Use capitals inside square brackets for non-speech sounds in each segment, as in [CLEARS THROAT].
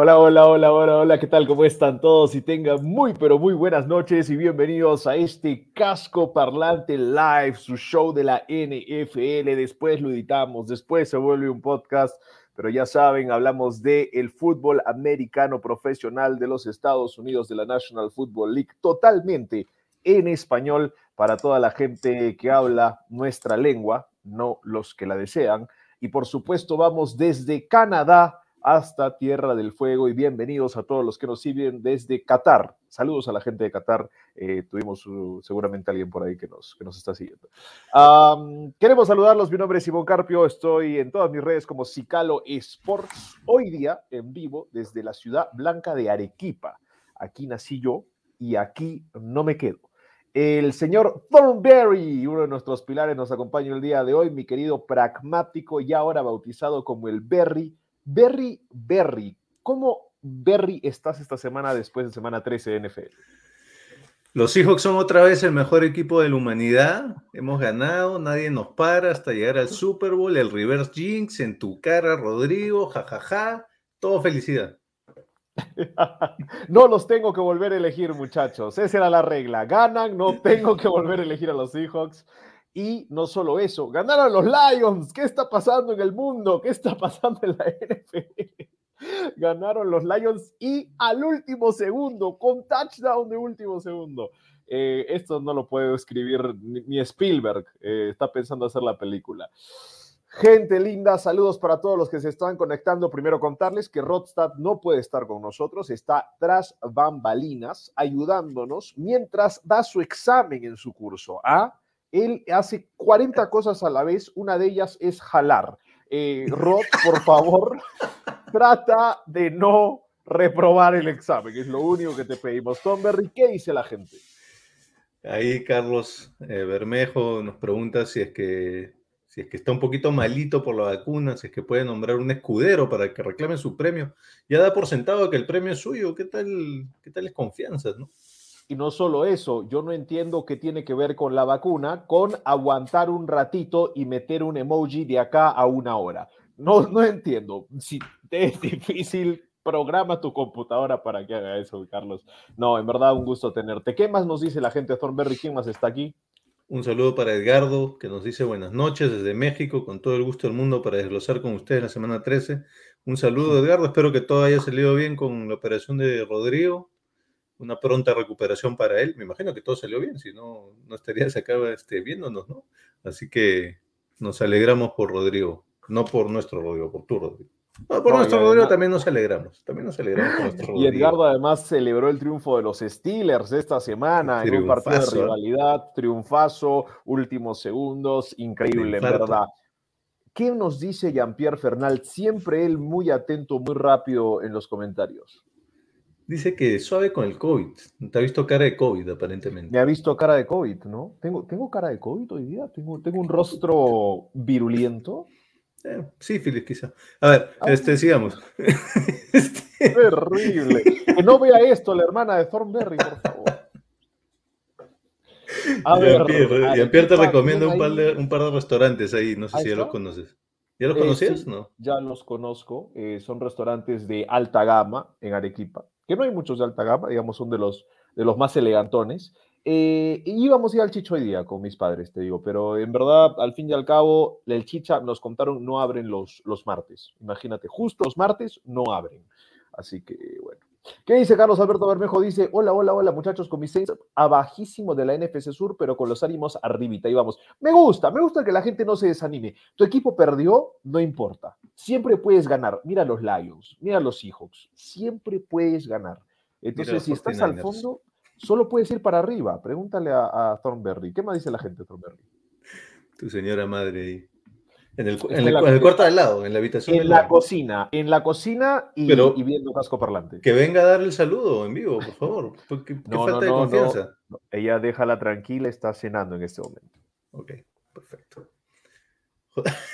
Hola, hola, hola, hola, hola, ¿qué tal? ¿Cómo están todos? Y tengan muy, pero muy buenas noches y bienvenidos a este Casco Parlante Live, su show de la NFL. Después lo editamos, después se vuelve un podcast, pero ya saben, hablamos de el fútbol americano profesional de los Estados Unidos, de la National Football League, totalmente en español para toda la gente que habla nuestra lengua, no los que la desean. Y por supuesto, vamos desde Canadá hasta Tierra del Fuego y bienvenidos a todos los que nos siguen desde Qatar. Saludos a la gente de Qatar. Eh, tuvimos uh, seguramente alguien por ahí que nos, que nos está siguiendo. Queremos saludarlos. Mi nombre es Simón Carpio. Estoy en todas mis redes como Cicalo Sports. Hoy día en vivo desde la ciudad blanca de Arequipa. Aquí nací yo y aquí no me quedo. El señor Thornberry, uno de nuestros pilares, nos acompaña el día de hoy, mi querido pragmático y ahora bautizado como el Berry Berry, Berry, ¿cómo Berry estás esta semana después de semana 13 de NFL? Los Seahawks son otra vez el mejor equipo de la humanidad. Hemos ganado, nadie nos para hasta llegar al Super Bowl, el reverse jinx en tu cara, Rodrigo, jajaja, ja, ja. todo felicidad. [LAUGHS] no los tengo que volver a elegir, muchachos. Esa era la regla. Ganan, no tengo que volver a elegir a los Seahawks. Y no solo eso, ganaron los Lions. ¿Qué está pasando en el mundo? ¿Qué está pasando en la NFL? [LAUGHS] Ganaron los Lions y al último segundo, con touchdown de último segundo. Eh, esto no lo puede escribir ni, Spielberg. Eh, está pensando hacer la película. Gente linda, saludos para todos los que se están conectando. Primero contarles que Rodstad no puede estar con nosotros, está tras bambalinas ayudándonos mientras da su examen en su curso. ¿Ah? Él hace 40 [LAUGHS] cosas a la vez, una de ellas es jalar. Eh, [LAUGHS] Rod, por favor, trata de no reprobar el examen, es lo único que te pedimos. Tom Berry, ¿qué dice la gente? Ahí Carlos eh, Bermejo nos pregunta si es que si es que está un poquito malito por la vacuna, si es que puede nombrar un escudero para que reclame su premio. Ya da por sentado que el premio es suyo. ¿Qué tal, qué tal es confianza, no? Y no solo eso, yo no entiendo qué tiene que ver con la vacuna, con aguantar un ratito y meter un emoji de acá a una hora. No, no entiendo. Si te es difícil, programa tu computadora para que haga eso, Carlos. No, en verdad, un gusto tenerte. ¿Qué más nos dice la gente de Thornberry? ¿Quién más está aquí? Un saludo para Edgardo, que nos dice buenas noches desde México, con todo el gusto del mundo para desglosar con ustedes la semana 13. Un saludo, Edgardo. Espero que todo haya salido bien con la operación de Rodrigo una pronta recuperación para él. Me imagino que todo salió bien, si no, no estaría acá este, viéndonos, ¿no? Así que nos alegramos por Rodrigo, no por nuestro Rodrigo, por tu Rodrigo. No, por no, nuestro Rodrigo además... también nos alegramos, también nos alegramos por nuestro Rodrigo. Y Edgardo además celebró el triunfo de los Steelers esta semana en un partido de rivalidad, triunfazo, últimos segundos, increíble, verdad. ¿Qué nos dice Jean-Pierre Fernal? Siempre él muy atento, muy rápido en los comentarios. Dice que suave con el COVID. Te ha visto cara de COVID, aparentemente. Me ha visto cara de COVID, ¿no? ¿Tengo, tengo cara de COVID hoy día? ¿Tengo, tengo un rostro virulento? Eh, sí, Filipe, quizá. A ver, ah, este, sigamos. [LAUGHS] [LAUGHS] este... Terrible. Que no vea esto la hermana de Thornberry, por favor. A ver, Jean-Pierre, Jean te recomienda un par, de, un par de restaurantes ahí, no sé si ya los conoces. ¿Ya los conocías? Eh, sí, no? Ya los conozco. Eh, son restaurantes de alta gama en Arequipa que no hay muchos de alta gama, digamos, son de los, de los más elegantones. Eh, íbamos a ir al Chicho hoy día con mis padres, te digo, pero en verdad, al fin y al cabo, el Chicha nos contaron no abren los, los martes. Imagínate, justo los martes no abren. Así que, bueno. ¿Qué dice Carlos Alberto Bermejo? Dice, hola, hola, hola, muchachos, con mis seis abajísimo de la NFC Sur, pero con los ánimos arribita. Y vamos, me gusta, me gusta que la gente no se desanime. Tu equipo perdió, no importa. Siempre puedes ganar. Mira los Lions, mira los Seahawks. Siempre puedes ganar. Entonces, si estás al fondo, solo puedes ir para arriba. Pregúntale a, a Thornberry. ¿Qué más dice la gente, Thornberry? Tu señora madre ahí. En el, en el- en cuarto de al lado, en la habitación En la cocina, en la cocina y, Pero- y viendo casco parlante. Que venga a darle el saludo en vivo, por favor. ¿Qué, qué No, falta no, de confianza? Ella déjala tranquila, está cenando en este momento. Ok, perfecto. [LAUGHS]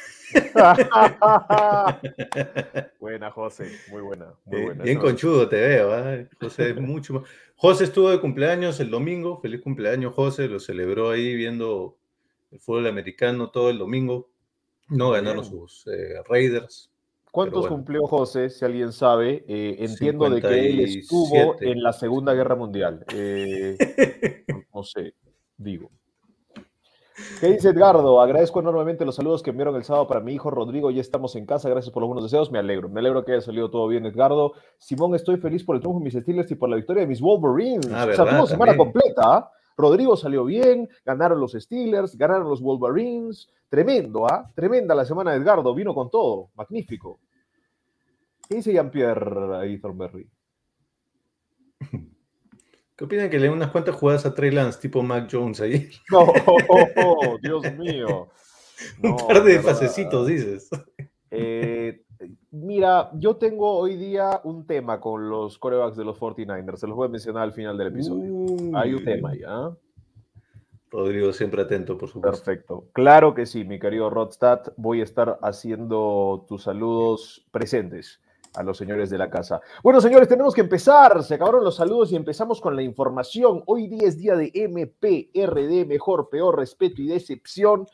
buena, José, muy buena, muy Eh, buena. bien conchudo te veo, ¿ah? José es mucho más. José estuvo de cumpleaños el domingo, feliz cumpleaños José, lo celebró ahí viendo el fútbol americano todo el domingo. No ganaron sus eh, Raiders. ¿Cuántos bueno. cumplió José, si alguien sabe? Eh, entiendo de que él estuvo 57. en la Segunda Guerra Mundial. Eh, [LAUGHS] no- sé, digo. ¿Qué dice Edgardo? Agradezco enormemente los saludos que enviaron el sábado para mi hijo Rodrigo. Ya estamos en casa. Gracias por los buenos deseos. Me alegro. Me alegro que haya salido todo bien, Edgardo. Simón, estoy feliz por el triunfo de mis Steelers y por la victoria de mis Wolverines. Ah, o sea, verdad, tuvo semana completa. Rodrigo salió bien, ganaron los Steelers, ganaron los Wolverines. Tremendo, ¿ah? Tremenda la semana de Edgardo. Vino con todo. Magnífico. ¿Qué dice Jean-Pierre ahí, Thornberry? ¿Qué opinan que le unas cuantas jugadas a Trey Lance, tipo Mac Jones ahí? [LAUGHS] No, Dios mío. [LAUGHS] Un par de pasecitos, dices. Eh, mira, yo tengo hoy día un tema con los corebacks de los 49ers. Se los voy a mencionar al final del episodio. Hay un tema ahí, ¿ah? Rodrigo siempre atento, por supuesto. Perfecto. Claro que sí, mi querido Rodstad. Voy a estar haciendo tus saludos presentes a los señores de la casa. Bueno, señores, tenemos que empezar. Se acabaron los saludos y empezamos con la información. Hoy día es día de MPRD, mejor, peor, respeto y decepción.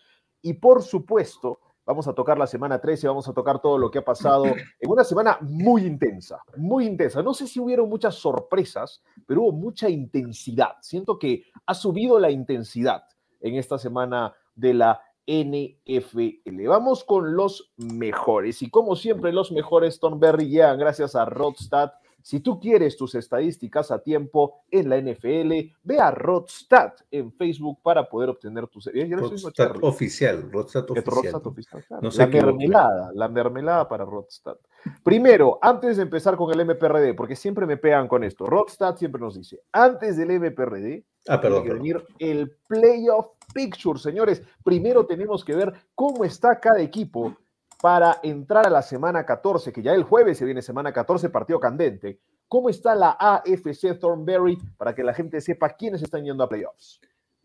Y por supuesto, vamos a tocar la semana 13, vamos a tocar todo lo que ha pasado en una semana muy intensa, muy intensa. No sé si hubieron muchas sorpresas, pero hubo mucha intensidad. Siento que ha subido la intensidad en esta semana de la NFL. Vamos con los mejores. Y como siempre, los mejores Thornberry llegan gracias a Rodstad. Si tú quieres tus estadísticas a tiempo en la NFL, ve a Rodstad en Facebook para poder obtener tus... Rodstad Charlie. oficial, Rodstad Es oficial. Oficial, claro. No se la mermelada, la mermelada para Rodstad. Primero, antes de empezar con el MPRD, porque siempre me pegan con esto, Rodstad siempre nos dice, antes del MPRD, Ah, tiene que perdón. venir el playoff picture, señores. Primero tenemos que ver cómo está cada equipo para entrar a la semana 14, que ya el jueves se viene semana 14, partido candente. ¿Cómo está la AFC Thornberry para que la gente sepa quiénes están yendo a playoffs?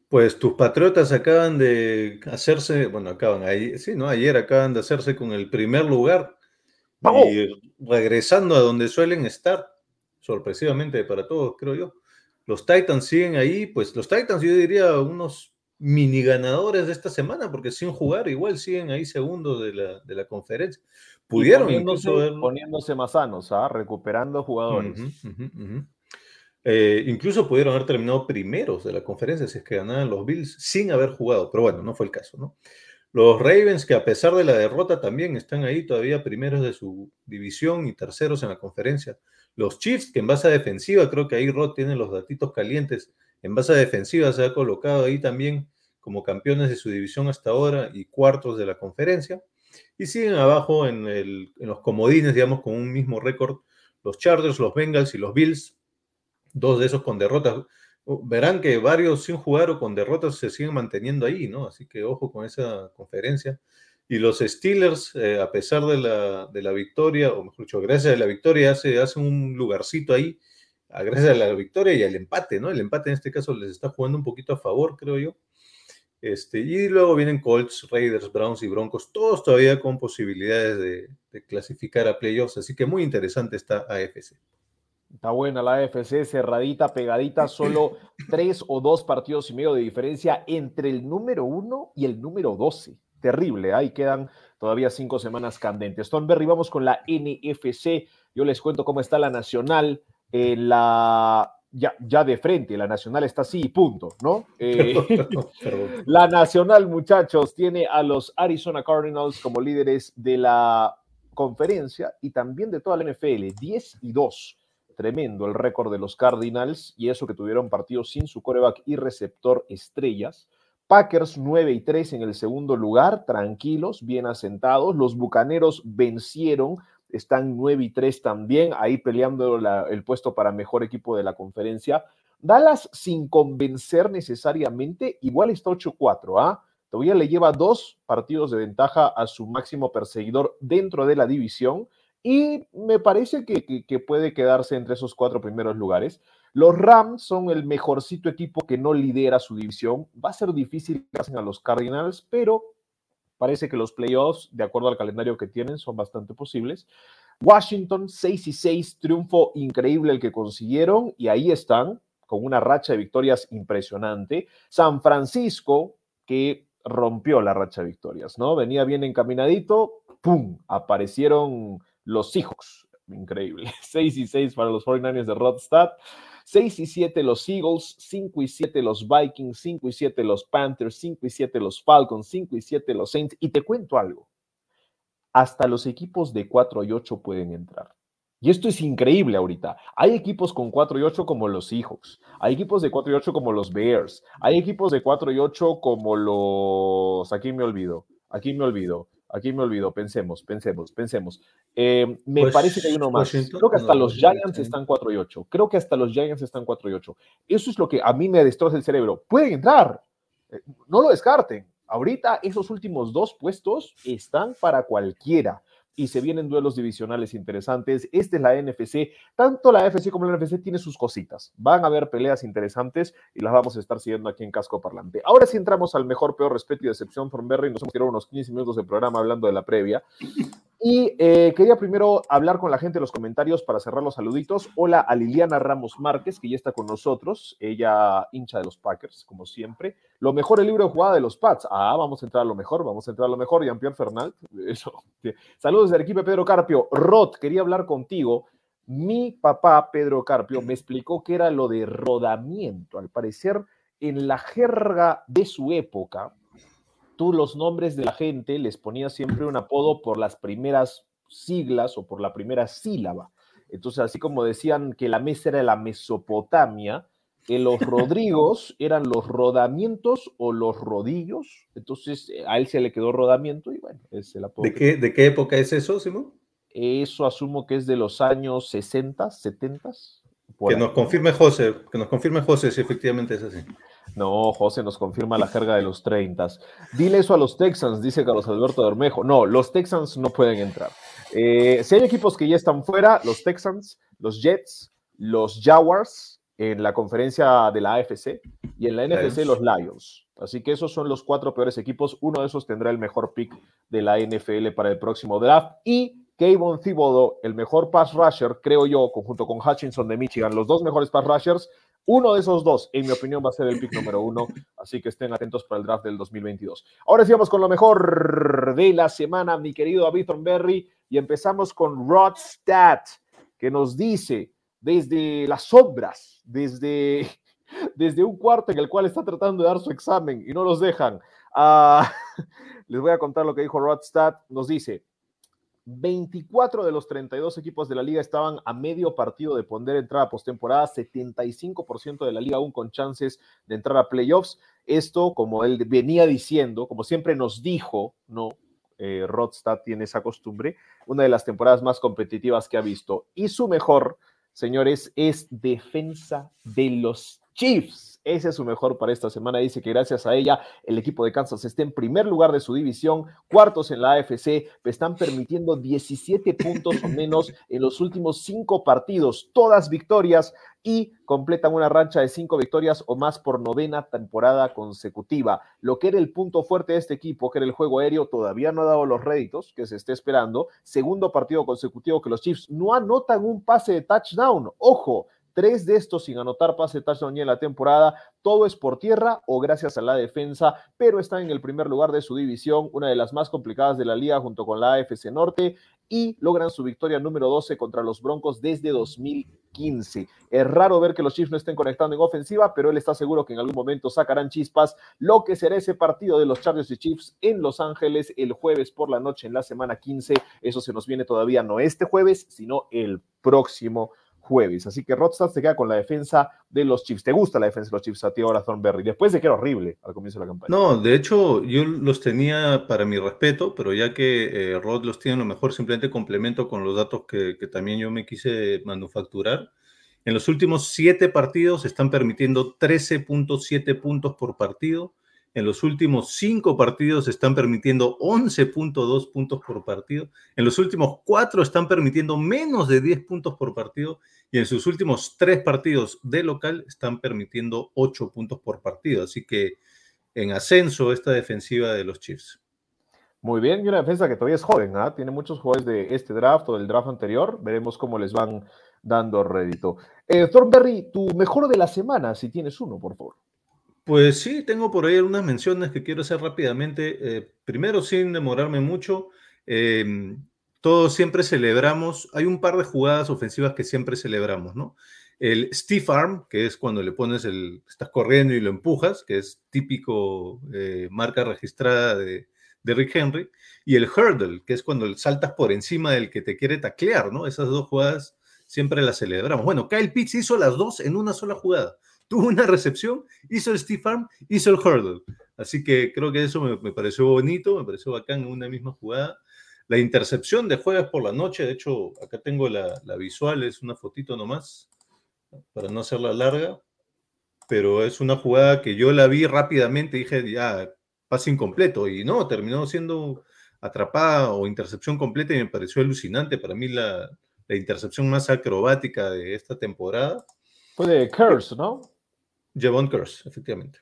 Pues tus patriotas acaban de hacerse, bueno, acaban, ahí, sí, ¿no? Ayer acaban de hacerse con el primer lugar ¡Vamos! y regresando a donde suelen estar, sorpresivamente para todos, creo yo. Los Titans siguen ahí, pues los Titans yo diría unos mini ganadores de esta semana, porque sin jugar igual siguen ahí segundos de la, de la conferencia. Pudieron poniéndose, incluso haber- poniéndose más sanos, ¿ah? recuperando jugadores. Eh, incluso pudieron haber terminado primeros de la conferencia si es que ganaban los Bills sin haber jugado, pero bueno, no fue el caso, ¿no? Los Ravens, que a pesar de la derrota también están ahí todavía primeros de su división y terceros en la conferencia. Los Chiefs, que en base a defensiva, creo que ahí Rod tiene los datitos calientes, en base a defensiva se ha colocado ahí también como campeones de su división hasta ahora y cuartos de la conferencia. Y siguen abajo en, los comodines, digamos, con un mismo récord, los Chargers, los Bengals y los Bills, dos de esos con derrotas. Verán que varios sin jugar o con derrotas se siguen manteniendo ahí, ¿no? Así que ojo con esa conferencia. Y los Steelers, eh, a pesar de la, victoria, o mejor dicho, gracias a la victoria, hace, hace un lugarcito ahí, gracias a la victoria y al empate, ¿no? El empate en este caso les está jugando un poquito a favor, creo yo. Este, y luego vienen Colts, Raiders, Browns y Broncos, todos todavía con posibilidades de, de clasificar a playoffs. Así que muy interesante esta AFC. Está buena la AFC, cerradita, pegadita, solo [CLEARS THROAT] tres o dos partidos y medio de diferencia entre el número uno y el número 12. Terrible, ahí quedan todavía cinco semanas candentes. Thornberry, vamos con la NFC. Yo les cuento cómo está la Nacional. Eh, la, ya, ya de frente, la Nacional está así, punto, ¿no? Eh, [LAUGHS] la Nacional, muchachos, tiene a los Arizona Cardinals como líderes de la conferencia y también de toda la NFL, 10 y 2. Tremendo el récord de los Cardinals y eso que tuvieron partidos sin su coreback y receptor estrellas. Packers 9 y 3 en el segundo lugar, tranquilos, bien asentados. Los Bucaneros vencieron, están 9 y 3 también, ahí peleando el puesto para mejor equipo de la conferencia. Dallas sin convencer necesariamente, igual está 8-4, ¿ah? Todavía le lleva dos partidos de ventaja a su máximo perseguidor dentro de la división y me parece que, que, que puede quedarse entre esos cuatro primeros lugares. Los Rams son el mejorcito equipo que no lidera su división. Va a ser difícil que hacen a los Cardinals, pero parece que los playoffs, de acuerdo al calendario que tienen, son bastante posibles. Washington, 6 y 6, triunfo increíble el que consiguieron y ahí están con una racha de victorias impresionante. San Francisco, que rompió la racha de victorias, ¿no? Venía bien encaminadito, ¡pum! Aparecieron los Seahawks. Increíble. [LAUGHS] 6 y 6 para los 49ers de Rodstad. 6 y 7 los Eagles, 5 y 7 los Vikings, 5 y 7 los Panthers, 5 y 7 los Falcons, 5 y 7 los Saints. Y te cuento algo, hasta los equipos de 4 y 8 pueden entrar. Y esto es increíble ahorita. Hay equipos con 4 y 8 como los Seahawks, hay equipos de 4 y 8 como los Bears, hay equipos de 4 y 8 como los... Aquí me olvido, aquí me olvido. Aquí me olvido, pensemos, pensemos, pensemos. Eh, me pues, parece que hay uno más. Washington, Creo que hasta no, los Giants están 4 y 8. Creo que hasta los Giants están 4 y 8. Eso es lo que a mí me destroza el cerebro. Pueden entrar. Eh, no lo descarten. Ahorita esos últimos dos puestos están para cualquiera y se vienen duelos divisionales interesantes. Esta es la NFC. Tanto la NFC como la NFC tiene sus cositas. Van a haber peleas interesantes y las vamos a estar siguiendo aquí en Casco Parlante. Ahora sí entramos al mejor, peor respeto y decepción from Berry. Nos hemos tirado unos 15 minutos de programa hablando de la previa. Y eh, quería primero hablar con la gente en los comentarios para cerrar los saluditos. Hola a Liliana Ramos Márquez, que ya está con nosotros. Ella hincha de los Packers, como siempre. Lo mejor el libro de jugada de los Pats. Ah, vamos a entrar a lo mejor, vamos a entrar a lo mejor. Jean-Pierre Fernand. [LAUGHS] Eso. Saludos del equipo Pedro Carpio. Rod, quería hablar contigo. Mi papá, Pedro Carpio, me explicó que era lo de rodamiento. Al parecer, en la jerga de su época, tú los nombres de la gente les ponías siempre un apodo por las primeras siglas o por la primera sílaba. Entonces, así como decían que la mesa era la Mesopotamia, que los [LAUGHS] Rodrigos eran los rodamientos o los rodillos. Entonces, a él se le quedó rodamiento y bueno, es el apodo. ¿De qué, ¿De qué época es eso, Simón? Eso asumo que es de los años 60, 70. Que nos confirme José, que nos confirme José si efectivamente es así. No, José nos confirma la jerga de los 30. Dile eso a los Texans, dice Carlos Alberto Bermejo. No, los Texans no pueden entrar. Eh, si hay equipos que ya están fuera, los Texans, los Jets, los Jaguars en la conferencia de la AFC y en la NFC los Lions. Así que esos son los cuatro peores equipos. Uno de esos tendrá el mejor pick de la NFL para el próximo draft. Y Kayvon Thibodeau, el mejor pass rusher, creo yo, conjunto con Hutchinson de Michigan, los dos mejores pass rushers, uno de esos dos, en mi opinión, va a ser el pick número uno, así que estén atentos para el draft del 2022. Ahora sí vamos con lo mejor de la semana, mi querido David Berry, y empezamos con Rod Stat, que nos dice desde las sombras, desde, [LAUGHS] desde un cuarto en el cual está tratando de dar su examen y no los dejan. Uh, [LAUGHS] les voy a contar lo que dijo Rod Stat, nos dice, 24 de los 32 equipos de la liga estaban a medio partido de poner entrada postemporada, 75% de la liga aún con chances de entrar a playoffs. Esto, como él venía diciendo, como siempre nos dijo, ¿no? Eh, tiene esa costumbre, una de las temporadas más competitivas que ha visto. Y su mejor, señores, es defensa de los Chiefs. Ese es su mejor para esta semana. Dice que gracias a ella el equipo de Kansas está en primer lugar de su división, cuartos en la AFC, están permitiendo 17 puntos o menos en los últimos cinco partidos, todas victorias y completan una rancha de cinco victorias o más por novena temporada consecutiva. Lo que era el punto fuerte de este equipo, que era el juego aéreo, todavía no ha dado los réditos que se esté esperando. Segundo partido consecutivo que los Chiefs no anotan un pase de touchdown. Ojo, Tres de estos sin anotar pase touchdown en la temporada. Todo es por tierra o gracias a la defensa, pero están en el primer lugar de su división, una de las más complicadas de la liga junto con la AFC Norte y logran su victoria número 12 contra los Broncos desde 2015. Es raro ver que los Chiefs no estén conectando en ofensiva, pero él está seguro que en algún momento sacarán chispas lo que será ese partido de los Chargers y Chiefs en Los Ángeles el jueves por la noche en la semana 15. Eso se nos viene todavía no este jueves, sino el próximo jueves. Así que Rodstad se queda con la defensa de los Chiefs. ¿Te gusta la defensa de los Chiefs a ti ahora, Thornberry? Después de que era horrible al comienzo de la campaña. No, de hecho, yo los tenía para mi respeto, pero ya que eh, Rod los tiene lo mejor, simplemente complemento con los datos que, que también yo me quise manufacturar. En los últimos siete partidos están permitiendo 13.7 puntos por partido En los últimos cinco partidos están permitiendo 11.2 puntos por partido. En los últimos cuatro están permitiendo menos de 10 puntos por partido. Y en sus últimos tres partidos de local están permitiendo 8 puntos por partido. Así que en ascenso esta defensiva de los Chiefs. Muy bien, y una defensa que todavía es joven, ¿ah? tiene muchos jugadores de este draft o del draft anterior. Veremos cómo les van dando rédito. Eh, Thornberry, tu mejor de la semana, si tienes uno, por favor. Pues sí, tengo por ahí algunas menciones que quiero hacer rápidamente. Eh, primero, sin demorarme mucho, em, todos siempre celebramos, hay un par de jugadas ofensivas que siempre celebramos, ¿no? El stiff arm, que es cuando le pones el, estás corriendo y lo empujas, que es típico eh, marca registrada de, de Rick Henry, y el hurdle, que es cuando saltas por encima del que te quiere taclear, ¿no? Esas dos jugadas siempre las celebramos. Bueno, Kyle Pitts hizo las dos en una sola jugada. Tuvo una recepción, hizo el stiff arm, hizo el hurdle. Así que creo que eso me, pareció bonito, me pareció bacán en una misma jugada. La intercepción de jueves por la noche, de hecho, acá tengo la, la visual, es una fotito nomás, para no hacerla larga, pero es una jugada que yo la vi rápidamente dije, ya, pase incompleto, y no, terminó siendo atrapada o intercepción completa y me pareció alucinante. Para mí la, la intercepción más acrobática de esta temporada. Fue de Curse, ¿no? Javon Curse, efectivamente.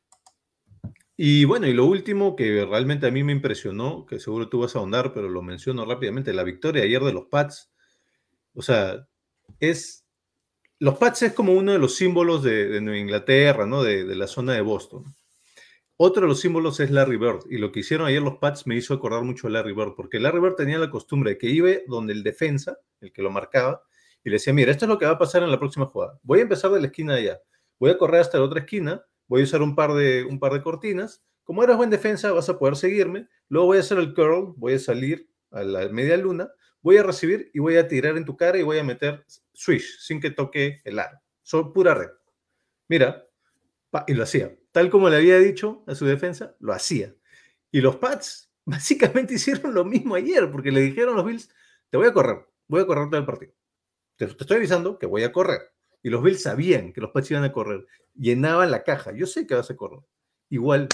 Y bueno, y lo último que realmente a mí me impresionó, que seguro tú vas a ahondar, pero lo menciono rápidamente, la victoria ayer de los Pats. O sea, es. Los Pats es como uno de los símbolos de, Nueva Inglaterra, ¿no? De, de, la zona de Boston. Otro de los símbolos es Larry Bird, y lo que hicieron ayer los Pats me hizo acordar mucho a Larry Bird, porque Larry Bird tenía la costumbre de que iba donde el defensa, el que lo marcaba, y le decía, mira, esto es lo que va a pasar en la próxima jugada. Voy a empezar de la esquina de allá, voy a correr hasta la otra esquina, voy a usar un par de, un par de cortinas, como eres buen defensa vas a poder seguirme, luego voy a hacer el curl, voy a salir a la media luna, voy a recibir y voy a tirar en tu cara y voy a meter swish sin que toque el aro. Son pura red. Mira, y lo hacía tal como le había dicho a su defensa, lo hacía. Y los Pats básicamente hicieron lo mismo ayer, porque le dijeron a los Bills, te voy a correr, voy a correr todo el partido. Te, estoy avisando que voy a correr. Y los Bills sabían que los Pats iban a correr. Llenaban la caja. Yo sé que vas a correr. Igual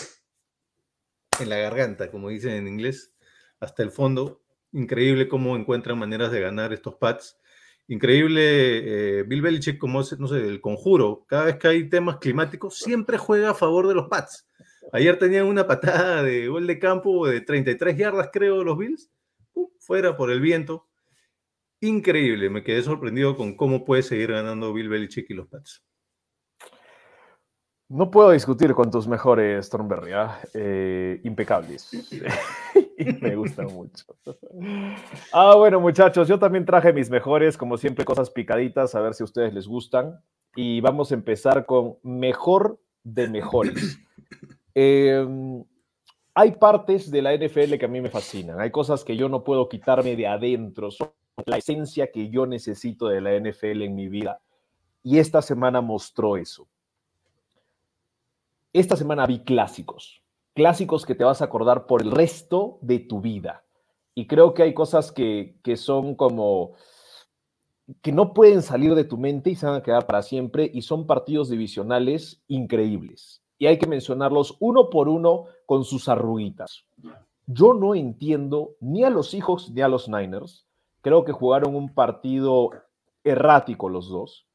en la garganta, como dicen en inglés, hasta el fondo. Increíble cómo encuentran maneras de ganar estos Pats increíble eh, Bill Belichick, como no sé, el conjuro, cada vez que hay temas climáticos, siempre juega a favor de los Pats. Ayer tenían una patada de gol de campo de 33 yardas, creo, los Bills, fuera por el viento. Increíble, me quedé sorprendido con cómo puede seguir ganando Bill Belichick y los Pats. No puedo discutir con tus mejores, Thornberry, ¿ah? eh, impecables. [LAUGHS] me gusta mucho. Ah, bueno, muchachos, yo también traje mis mejores, como siempre, cosas picaditas, a ver si a ustedes les gustan. Y vamos a empezar con mejor de mejores. Em, hay partes de la NFL que a mí me fascinan, hay cosas que yo no puedo quitarme de adentro, la esencia que yo necesito de la NFL en mi vida. Y esta semana mostró eso esta semana vi clásicos, clásicos que te vas a acordar por el resto de tu vida. Y creo que hay cosas que, son como que no pueden salir de tu mente y se van a quedar para siempre y son partidos divisionales increíbles. Y hay que mencionarlos uno por uno con sus arruguitas. Yo no entiendo ni a los Seahawks ni a los Niners. Creo que jugaron un partido errático los dos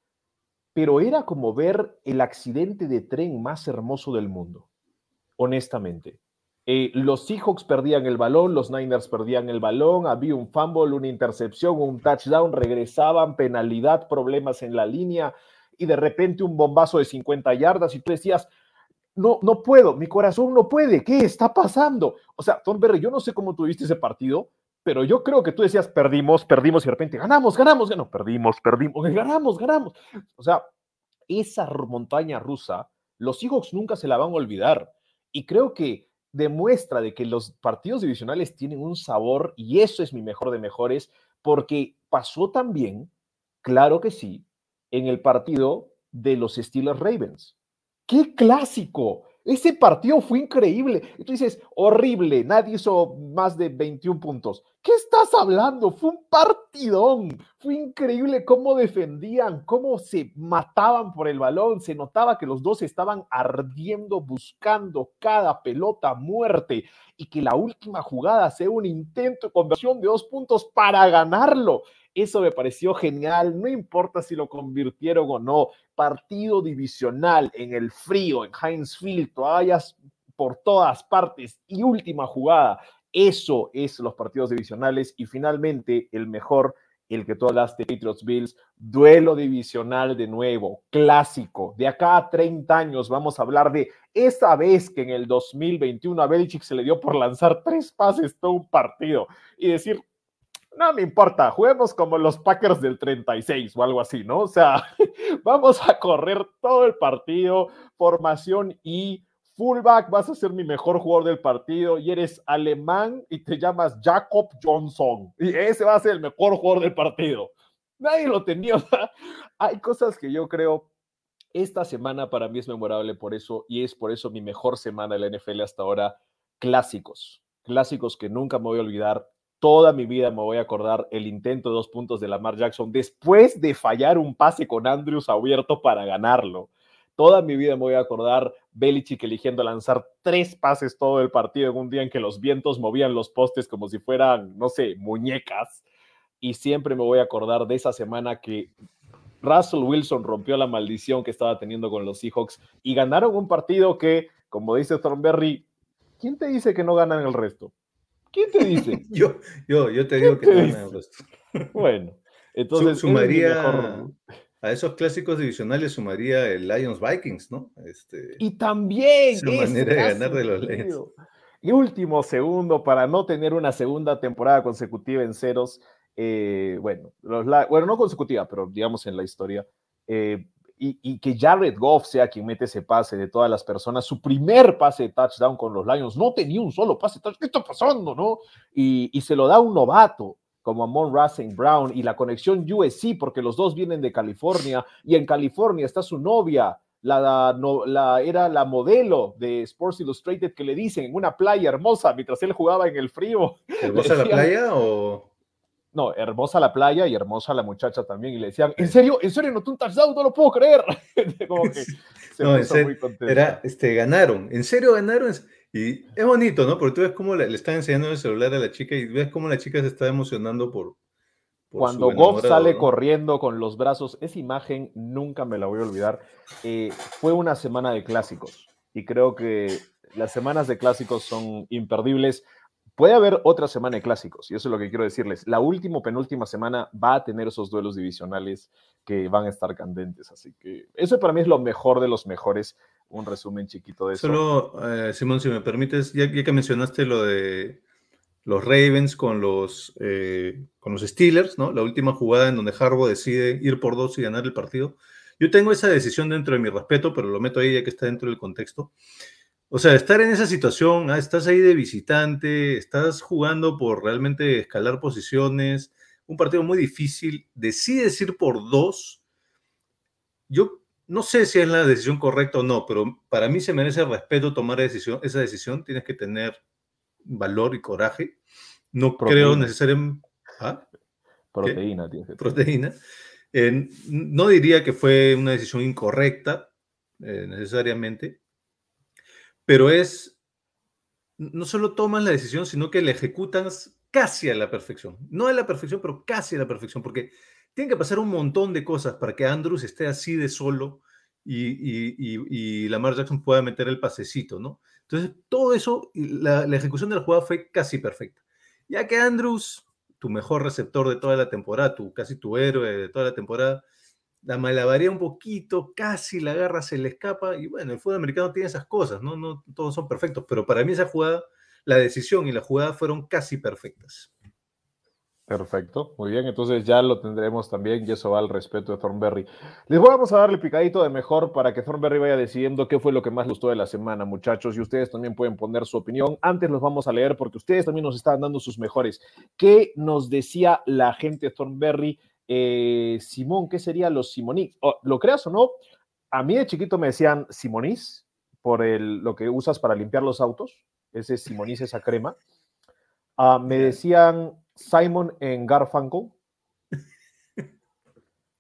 pero era como ver el accidente de tren más hermoso del mundo, honestamente. Eh, los Seahawks perdían el balón, los Niners perdían el balón, había un fumble, una intercepción, un touchdown, regresaban, penalidad, problemas en la línea y de repente un bombazo de 50 yardas y tú decías, no, no puedo, mi corazón no puede, ¿qué está pasando? O sea, Tom Berry, yo no sé cómo tuviste ese partido, pero yo creo que tú decías, perdimos, perdimos, y de repente ganamos, ganamos, ganamos, perdimos, perdimos, ganamos, ganamos. O sea, esa montaña rusa, los Seahawks nunca se la van a olvidar. Y creo que demuestra de que los partidos divisionales tienen un sabor, y eso es mi mejor de mejores, porque pasó también, claro que sí, en el partido de los Steelers Ravens. ¡Qué clásico! Ese partido fue increíble. Y tú dices, horrible, nadie hizo más de 21 puntos. ¿Qué estás hablando? Fue un partidón. Fue increíble cómo defendían, cómo se mataban por el balón. Se notaba que los dos estaban ardiendo, buscando cada pelota muerte y que la última jugada sea un intento de conversión de dos puntos para ganarlo. Eso me pareció genial, no importa si lo convirtieron o no. Partido divisional en el frío, en Heinz Field, toallas por todas partes y última jugada. Eso es los partidos divisionales y finalmente el mejor, el que tú hablaste, Patriots Bills, duelo divisional de nuevo, clásico. De acá a 30 años vamos a hablar de esa vez que en el 2021 a Belichick se le dio por lanzar tres pases todo un partido y decir, no me importa, juguemos como los Packers del 36 o algo así, ¿no? O sea, [LAUGHS] vamos a correr todo el partido, formación y fullback, vas a ser mi mejor jugador del partido y eres alemán y te llamas Jacob Johnson. Y ese va a ser el mejor jugador del partido. Nadie lo tenía. [LAUGHS] hay cosas que yo creo, esta semana para mí es memorable por eso y es por eso mi mejor semana de la NFL hasta ahora. Clásicos, clásicos que nunca me voy a olvidar toda mi vida me voy a acordar el intento de dos puntos de Lamar Jackson después de fallar un pase con Andrews abierto para ganarlo. Toda mi vida me voy a acordar Belichick eligiendo lanzar tres pases todo el partido en un día en que los vientos movían los postes como si fueran, no sé, muñecas. Y siempre me voy a acordar de esa semana que Russell Wilson rompió la maldición que estaba teniendo con los Seahawks y ganaron un partido que, como dice Thornberry, ¿quién te dice que no ganan el resto? ¿Quién te dice? [LAUGHS] yo, yo, yo te digo que te el resto. [LAUGHS] Bueno, entonces sumaría a esos clásicos divisionales sumaría el Lions Vikings, ¿no? Este, y también su manera de ganar de los Lions. Y último segundo para no tener una segunda temporada consecutiva en ceros. Eh, bueno, los, bueno, no consecutiva, pero digamos en la historia. Eh, y, que Jared Goff sea quien mete ese pase de todas las personas, su primer pase de touchdown con los Lions, no tenía un solo pase de touchdown, ¿qué está pasando, no? Y, se lo da un novato como Amon Racing Brown y la conexión USC, porque los dos vienen de California y en California está su novia, la, la, era la modelo de Sports Illustrated que le dicen en una playa hermosa mientras él jugaba en el frío. ¿Hermosa la playa o...? No, hermosa la playa y hermosa la muchacha también. Y le decían, ¿en serio? ¿En serio no un touchdown? No lo puedo creer. [LAUGHS] Como que se no, muy contento. Era, este, ganaron. ¿En serio ganaron? Y es bonito, ¿no? Porque tú ves cómo le, están enseñando el celular a la chica y ves cómo la chica se está emocionando por. Cuando Goff sale corriendo con los brazos, esa imagen nunca me la voy a olvidar. Eh, fue una semana de clásicos y creo que las semanas de clásicos son imperdibles Puede haber otra semana de clásicos, y eso es lo que quiero decirles. La última penúltima semana va a tener esos duelos divisionales que van a estar candentes. Así que eso para mí es lo mejor de los mejores. Un resumen chiquito de eso. Solo, eh, Simón, si me permites, ya, que mencionaste lo de los Ravens con los, eh, con los Steelers, ¿no? La última jugada en donde Harbaugh decide ir por dos y ganar el partido. Yo tengo esa decisión dentro de mi respeto, pero lo meto ahí ya que está dentro del contexto. O sea, estar en esa situación, ah, estás ahí de visitante, estás jugando por realmente escalar posiciones, un partido muy difícil, decides ir por dos. Yo no sé si es la decisión correcta o no, pero para mí se merece respeto tomar decisión, esa decisión. Tienes que tener valor y coraje. No creo necesariamente. ¿ah? Proteína, Proteína. Eh, no diría que fue una decisión incorrecta, eh, necesariamente pero es, no solo tomas la decisión, sino que la ejecutas casi a la perfección. No a la perfección, pero casi a la perfección, porque tiene que pasar un montón de cosas para que Andrews esté así de solo y, y, y, Lamar Jackson pueda meter el pasecito, ¿no? Entonces, todo eso, la, ejecución de la fue casi perfecta. Ya que Andrews, tu mejor receptor de toda la temporada, tu, casi tu héroe de toda la temporada, la malabaría un poquito, casi la agarra, se le escapa, y bueno, el fútbol americano tiene esas cosas, ¿no? No todos son perfectos, pero para mí esa jugada, la decisión y la jugada fueron casi perfectas. Perfecto, muy bien, entonces ya lo tendremos también y eso va al respeto de Thornberry. Les vamos a darle picadito de mejor para que Thornberry vaya decidiendo qué fue lo que más gustó de la semana, muchachos, y ustedes también pueden poner su opinión. Antes los vamos a leer porque ustedes también nos están dando sus mejores. ¿Qué nos decía la gente Thornberry eh, Simón, ¿qué sería los Simonís? ¿Lo creas o no? A mí de chiquito me decían Simonís, por el, lo que usas para limpiar los autos, ese Simonis, esa crema. Ah, me decían Simon en Garfunkel. [LAUGHS]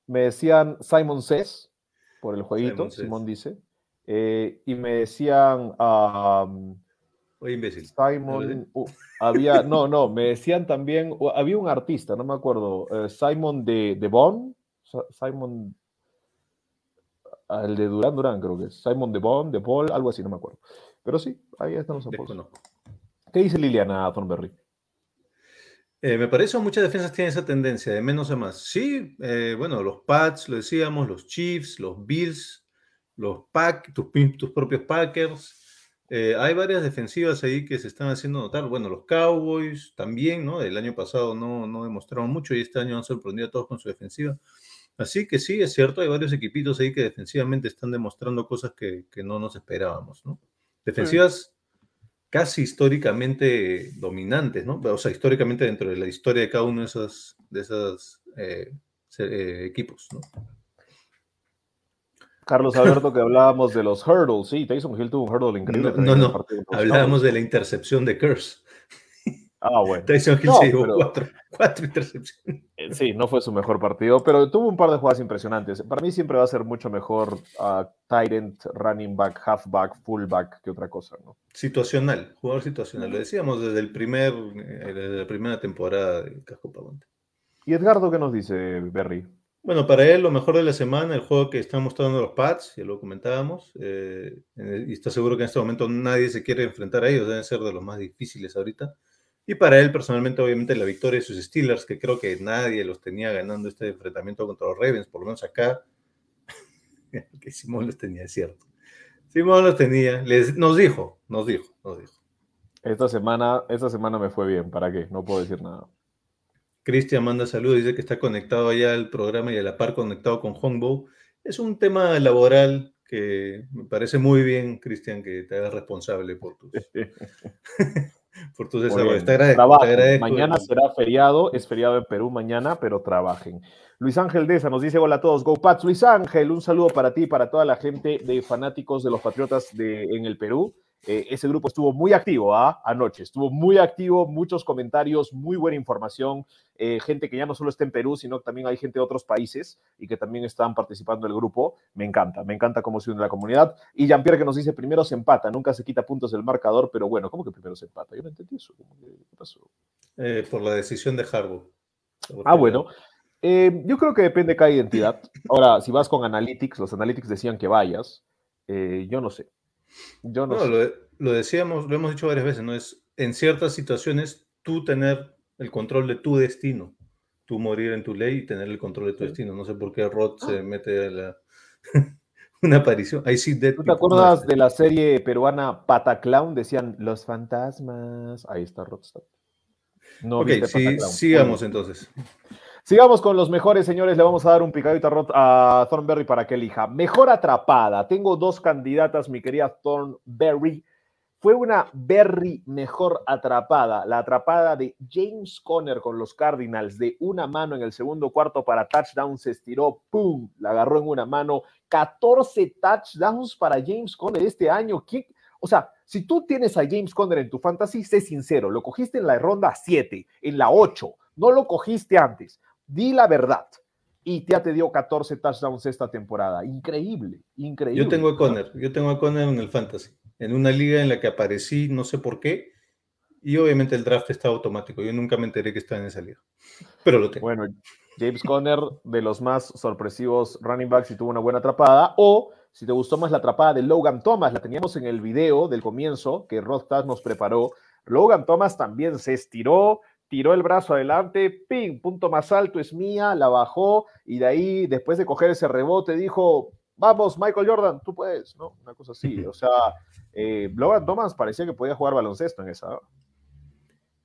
Me decían Simon Says, por el jueguito, Simon. Simón dice. Eh, y me decían Oye, imbécil. Simon. uh, había, no, no, me decían también, había un artista, no me acuerdo, eh, Simon de, de Bon, Simon, ah, el de Durán Durán creo que es, Simon de Bon, de Paul, algo así, no me acuerdo. Pero sí, ahí están los apodos. ¿Qué dice Liliana Thornberry? Eh, me parece que muchas defensas tienen esa tendencia de menos a más. Sí, eh, bueno, los Pats, lo decíamos, los Chiefs, los Bills, los Pack, tus, tus propios Packers. Eh, hay varias defensivas ahí que se están haciendo notar. Bueno, los Cowboys también, ¿no? El año pasado no, no demostraron mucho y este año han sorprendido a todos con su defensiva. Así que sí, es cierto, hay varios equipitos ahí que defensivamente están demostrando cosas que, que no nos esperábamos, ¿no? Defensivas casi históricamente dominantes, ¿no? O sea, históricamente dentro de la historia de cada uno de esos, de esos eh, eh, equipos, ¿no? Carlos Alberto, que hablábamos de los hurdles, sí, Tyson Hill tuvo un hurdle increíble. No, no, partido Hablábamos de la intercepción de Curse. Ah, bueno. Tyson Hill No, se llevó pero- cuatro, cuatro intercepciones. Eh, Sí, no fue su mejor partido, pero tuvo un par de jugadas impresionantes. Para mí siempre va a ser mucho mejor uh, tight end, running back, halfback, fullback que otra cosa, ¿no? Situacional, jugador situacional. Lo decíamos desde el primer, eh, desde la primera temporada de Casco Pavante. ¿Y Edgardo qué nos dice, Berry? Bueno, para él lo mejor de la semana, el juego que están mostrando los Pats, ya lo comentábamos, eh, y está seguro que en este momento nadie se quiere enfrentar a ellos, deben ser de los más difíciles ahorita. Y para él personalmente, obviamente, la victoria de sus Steelers, que creo que nadie los tenía ganando este enfrentamiento contra los Ravens, por lo menos acá, [LAUGHS] que Simón los tenía, es cierto. Simón los tenía, les, nos dijo, nos dijo, nos dijo. Esta semana, esta semana me fue bien, ¿para qué? No puedo decir nada. Cristian manda saludos, dice que está conectado allá al programa y a la par conectado con Hongbow. Es un tema laboral que me parece muy bien, Cristian, que te hagas responsable por tus, [LAUGHS] por tus Muy desarrollos. bien. Te agradezco, Trabajen. te agradezco. Mañana será feriado, es feriado en Perú mañana, pero trabajen. Luis Ángel Deza nos dice hola a todos, Go Pats. Luis Ángel, un saludo para ti y para toda la gente de fanáticos de los Patriotas de, en el Perú. Eh, ese grupo estuvo muy activo ¿ah? anoche, estuvo muy activo, muchos comentarios, muy buena información, eh, gente que ya no solo está en Perú, sino que también hay gente de otros países y que también están participando del grupo. Me encanta, me encanta cómo se une la comunidad. Y Jean-Pierre que nos dice, primero se empata, nunca se quita puntos del marcador, pero bueno, ¿cómo que primero se empata? Yo no entendí eso. ¿cómo que- ¿Qué pasó? Eh, por la decisión de Harbaugh. Ah, bueno. Yo creo que depende de cada identidad. Ahora, si vas con Analytics, los Analytics decían que vayas. yo no sé. Yo no, No, sé. lo, lo decíamos, lo hemos dicho varias veces, ¿no? Es en ciertas situaciones tú tener el control de tu destino. Tú morir en tu ley y tener el control de tu Sí. destino. No sé por qué Rod se mete a la... [LAUGHS] una aparición. See dead ¿Tú te acuerdas No, de la serie peruana Pataclown? Decían los fantasmas. Ahí está Rodstad. No ok, sí, sigamos Bueno, entonces. Sigamos con los mejores, señores. Le vamos a dar un picadito a, Thornberry para que elija. Mejor atrapada. Tengo dos candidatas, mi querida Thornberry. Fue una Berry mejor atrapada. La atrapada de James Conner con los Cardinals de una mano en el segundo cuarto para touchdown. Se estiró, ¡pum! La agarró en una mano. 14 touchdowns para James Conner este año. ¿Quién- O sea, si tú tienes a James Conner en tu fantasy, sé sincero, lo cogiste en la ronda 7, en la 8, no lo cogiste antes. Di la verdad. Y ya te dio 14 touchdowns esta temporada. Increíble, increíble. Yo tengo a Conner, yo tengo a Conner en el Fantasy, en una liga en la que aparecí, no sé por qué, y obviamente el draft está automático. Yo nunca me enteré que estaba en esa liga, pero lo tengo. Bueno, James Conner, de los más sorpresivos running backs, y tuvo una buena atrapada. O, si te gustó más la atrapada de Logan Thomas, la teníamos en el video del comienzo que Rod nos preparó. Logan Thomas también se estiró, tiró el brazo adelante, ping, punto más alto es mía, la bajó, y de ahí, después de coger ese rebote, dijo, vamos, Michael Jordan, tú puedes, ¿no? Una cosa así. O sea, eh, Logan Thomas parecía que podía jugar baloncesto en esa.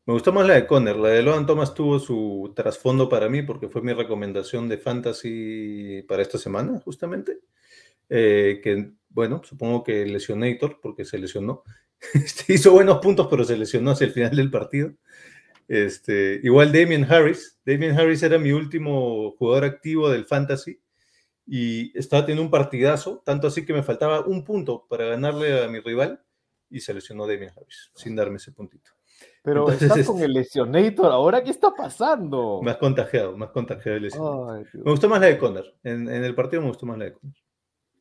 Me gustó más la de Conner, la de Logan Thomas tuvo su trasfondo para mí porque fue mi recomendación de Fantasy para esta semana, justamente. Eh, que, bueno, supongo que lesionator, porque se lesionó. [LAUGHS] Este, hizo buenos puntos, pero se lesionó hacia el final del partido. Este, igual Damien Harris. Damien Harris era mi último jugador activo del Fantasy. y estaba teniendo un partidazo, tanto así que me faltaba un punto para ganarle a mi rival y se lesionó Demian Harris, sin darme ese puntito. Pero Entonces, estás este- con el lesionator ahora, ¿qué está pasando? Más contagiado, más contagiado el. Ay, Dios. Me gustó más la de Conner. En, en el partido me gustó más la de Conner.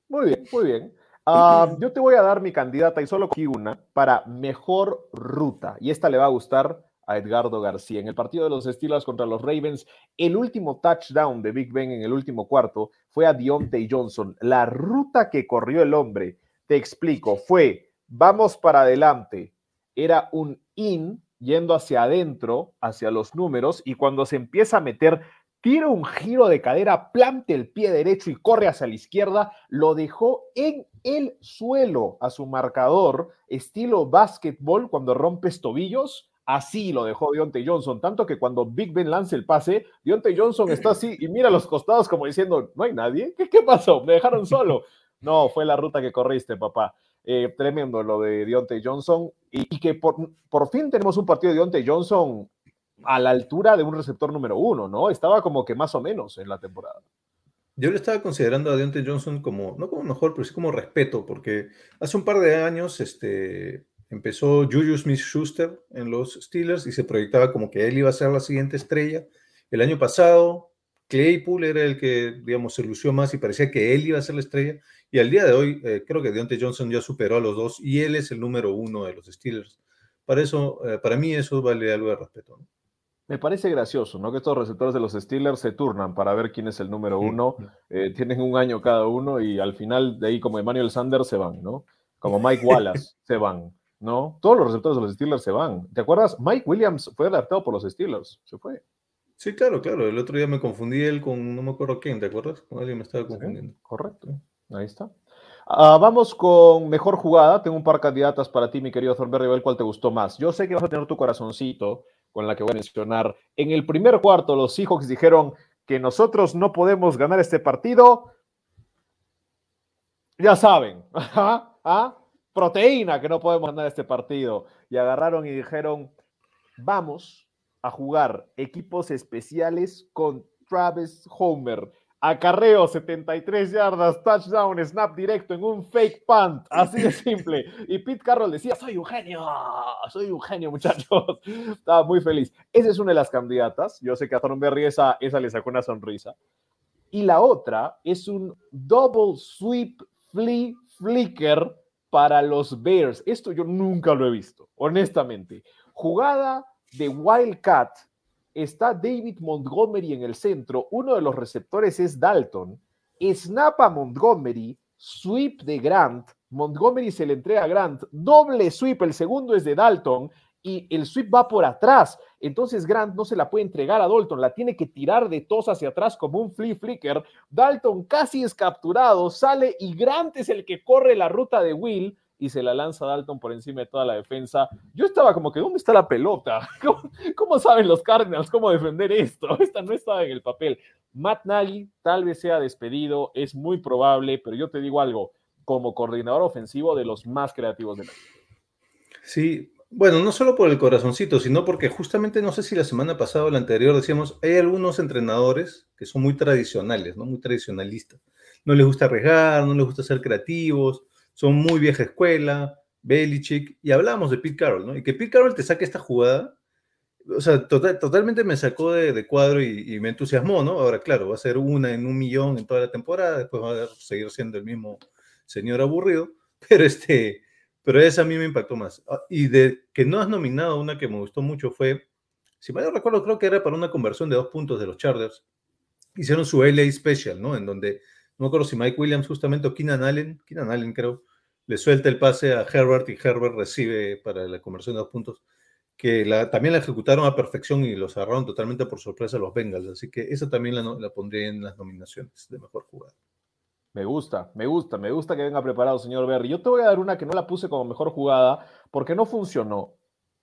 Muy bien, muy bien. Ah, yo te voy a dar mi candidata y solo cogí una para mejor ruta. Y esta le va a gustar a Edgardo García. En el partido de los Steelers contra los Ravens, el último touchdown de Big Ben en el último cuarto fue a Deontay Johnson. La ruta que corrió el hombre, te explico, fue vamos para adelante. Era un in yendo hacia adentro, hacia los números, y cuando se empieza a meter tira un giro de cadera, plante el pie derecho y corre hacia la izquierda, lo dejó en el suelo a su marcador, estilo básquetbol cuando rompes tobillos. Así lo dejó Deontay Johnson, tanto que cuando Big Ben lanza el pase, Deontay Johnson está así y mira a los costados como diciendo, no hay nadie, ¿qué, qué pasó? Me dejaron solo. [LAUGHS] No, fue la ruta que corriste, papá. Eh, tremendo lo de Deontay Johnson y, y que por, por fin tenemos un partido de Deontay Johnson a la altura de un receptor número uno, ¿no? Estaba como que más o menos en la temporada. Yo le estaba considerando a Deontay Johnson como, no como mejor, pero sí como respeto, porque hace un par de años este, empezó Juju Smith-Schuster en los Steelers y se proyectaba como que él iba a ser la siguiente estrella. El año pasado, Claypool era el que, digamos, se lució más y parecía que él iba a ser la estrella. Y al día de hoy, eh, creo que Deontay Johnson ya superó a los dos y él es el número uno de los Steelers. Para eso, eh, para mí eso vale algo de respeto. ¿no? Me parece gracioso, ¿no? Que estos receptores de los Steelers se turnan para ver quién es el número uno. Eh, tienen un año cada uno y al final de ahí, como Emmanuel Sanders, se van, ¿no? Como Mike [LAUGHS] Wallace, se van, ¿no? Todos los receptores de los Steelers se van. ¿Te acuerdas? Mike Williams fue adaptado por los Steelers, se fue. Sí, claro, claro. El otro día me confundí él con, no me acuerdo quién, ¿te acuerdas? Con alguien me estaba confundiendo. Correcto, ahí está. Ah, vamos con mejor jugada. Tengo un par de candidatas para ti, mi querido Thornberry, cuál te gustó más. Yo sé que vas a tener tu corazoncito con la que voy a mencionar. En el primer cuarto, los Seahawks dijeron que nosotros no podemos ganar este partido. Ya saben, [LAUGHS] ajá, ¿ah? Proteína que no podemos ganar este partido. Y agarraron y dijeron, vamos a jugar equipos especiales con Travis Homer. Acarreo 73 yardas, touchdown, snap directo en un fake punt, así de simple. Y Pete Carroll decía, soy un genio, soy un genio, muchachos. [LAUGHS] Estaba muy feliz. Esa es una de las candidatas. Yo sé que a Thornberry esa, esa le sacó una sonrisa. Y la otra es un double sweep flea flicker para los Bears. Esto yo nunca lo he visto, honestamente. Jugada de Wildcat está David Montgomery en el centro, uno de los receptores es Dalton, snap a Montgomery, sweep de Grant, Montgomery se le entrega a Grant, doble sweep, el segundo es de Dalton y el sweep va por atrás, entonces Grant no se la puede entregar a Dalton, la tiene que tirar de tos hacia atrás como un flea flicker, Dalton casi es capturado, sale y Grant es el que corre la ruta de Will, y se la lanza Dalton por encima de toda la defensa. Yo estaba como que, ¿dónde está la pelota? [LAUGHS] ¿Cómo, cómo saben los Cardinals cómo defender esto? [LAUGHS] Esta no estaba en el papel. Matt Nagy tal vez sea despedido, es muy probable, pero yo te digo algo, como coordinador ofensivo de los más creativos de la Sí, bueno, no solo por el corazoncito, sino porque justamente no sé si la semana pasada o la anterior decíamos, hay algunos entrenadores que son muy tradicionales, ¿no? Muy tradicionalistas. No les gusta arriesgar, no les gusta ser creativos, son muy vieja escuela, Belichick, y hablamos de Pete Carroll, ¿no? Y que Pete Carroll te saque esta jugada, o sea, total, totalmente me sacó de, de cuadro y, y, me entusiasmó, ¿no? Ahora, claro, va a ser una en un millón en toda la temporada, después va a seguir siendo el mismo señor aburrido, [LAUGHS] pero este, pero esa a mí me impactó más. Y de que no has nominado una que me gustó mucho fue, si mal no recuerdo, creo que era para una conversión de dos puntos de los Chargers, hicieron su LA Special, ¿no? En donde, no me acuerdo si Mike Williams justamente o Keenan Allen, Keenan Allen creo, le suelta el pase a Herbert y Herbert recibe para la conversión de dos puntos, que la, también la ejecutaron a perfección y los agarraron totalmente por sorpresa los Bengals. Así que esa también la, la pondría en las nominaciones de mejor jugada. Me gusta, me gusta, me gusta que venga preparado, señor Berry. Yo te voy a dar una que no la puse como mejor jugada porque no funcionó,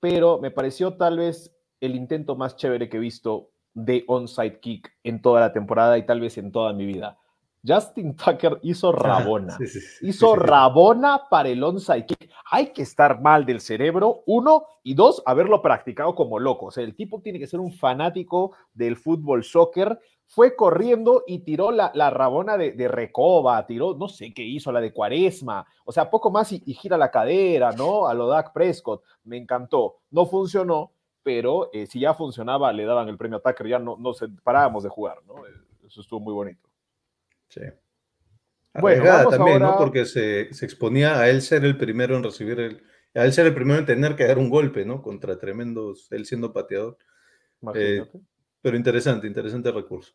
pero me pareció tal vez el intento más chévere que he visto de onside kick en toda la temporada y tal vez en toda mi vida. Justin Tucker hizo [LAUGHS] Rabona. Sí, sí, sí, hizo Rabona para el onside kick. Hay que estar mal del cerebro, uno, y dos, haberlo practicado como loco. O sea, el tipo tiene que ser un fanático del fútbol soccer. Fue corriendo y tiró la, la rabona de, Recoba, tiró, no sé qué hizo, la de Cuaresma. O sea, poco más y, y gira la cadera, ¿no? A lo Dak Prescott. Me encantó. No funcionó, pero eh, si ya funcionaba, le daban el premio Tucker, ya no, no se, parábamos de jugar, ¿no? Eso estuvo muy bonito. Sí. Bueno, también, ahora... ¿no? Porque se, se, exponía a él ser el primero en recibir el, a él ser el primero en tener que dar un golpe, ¿no? Contra tremendos, él siendo pateador. Eh, pero interesante, interesante recurso.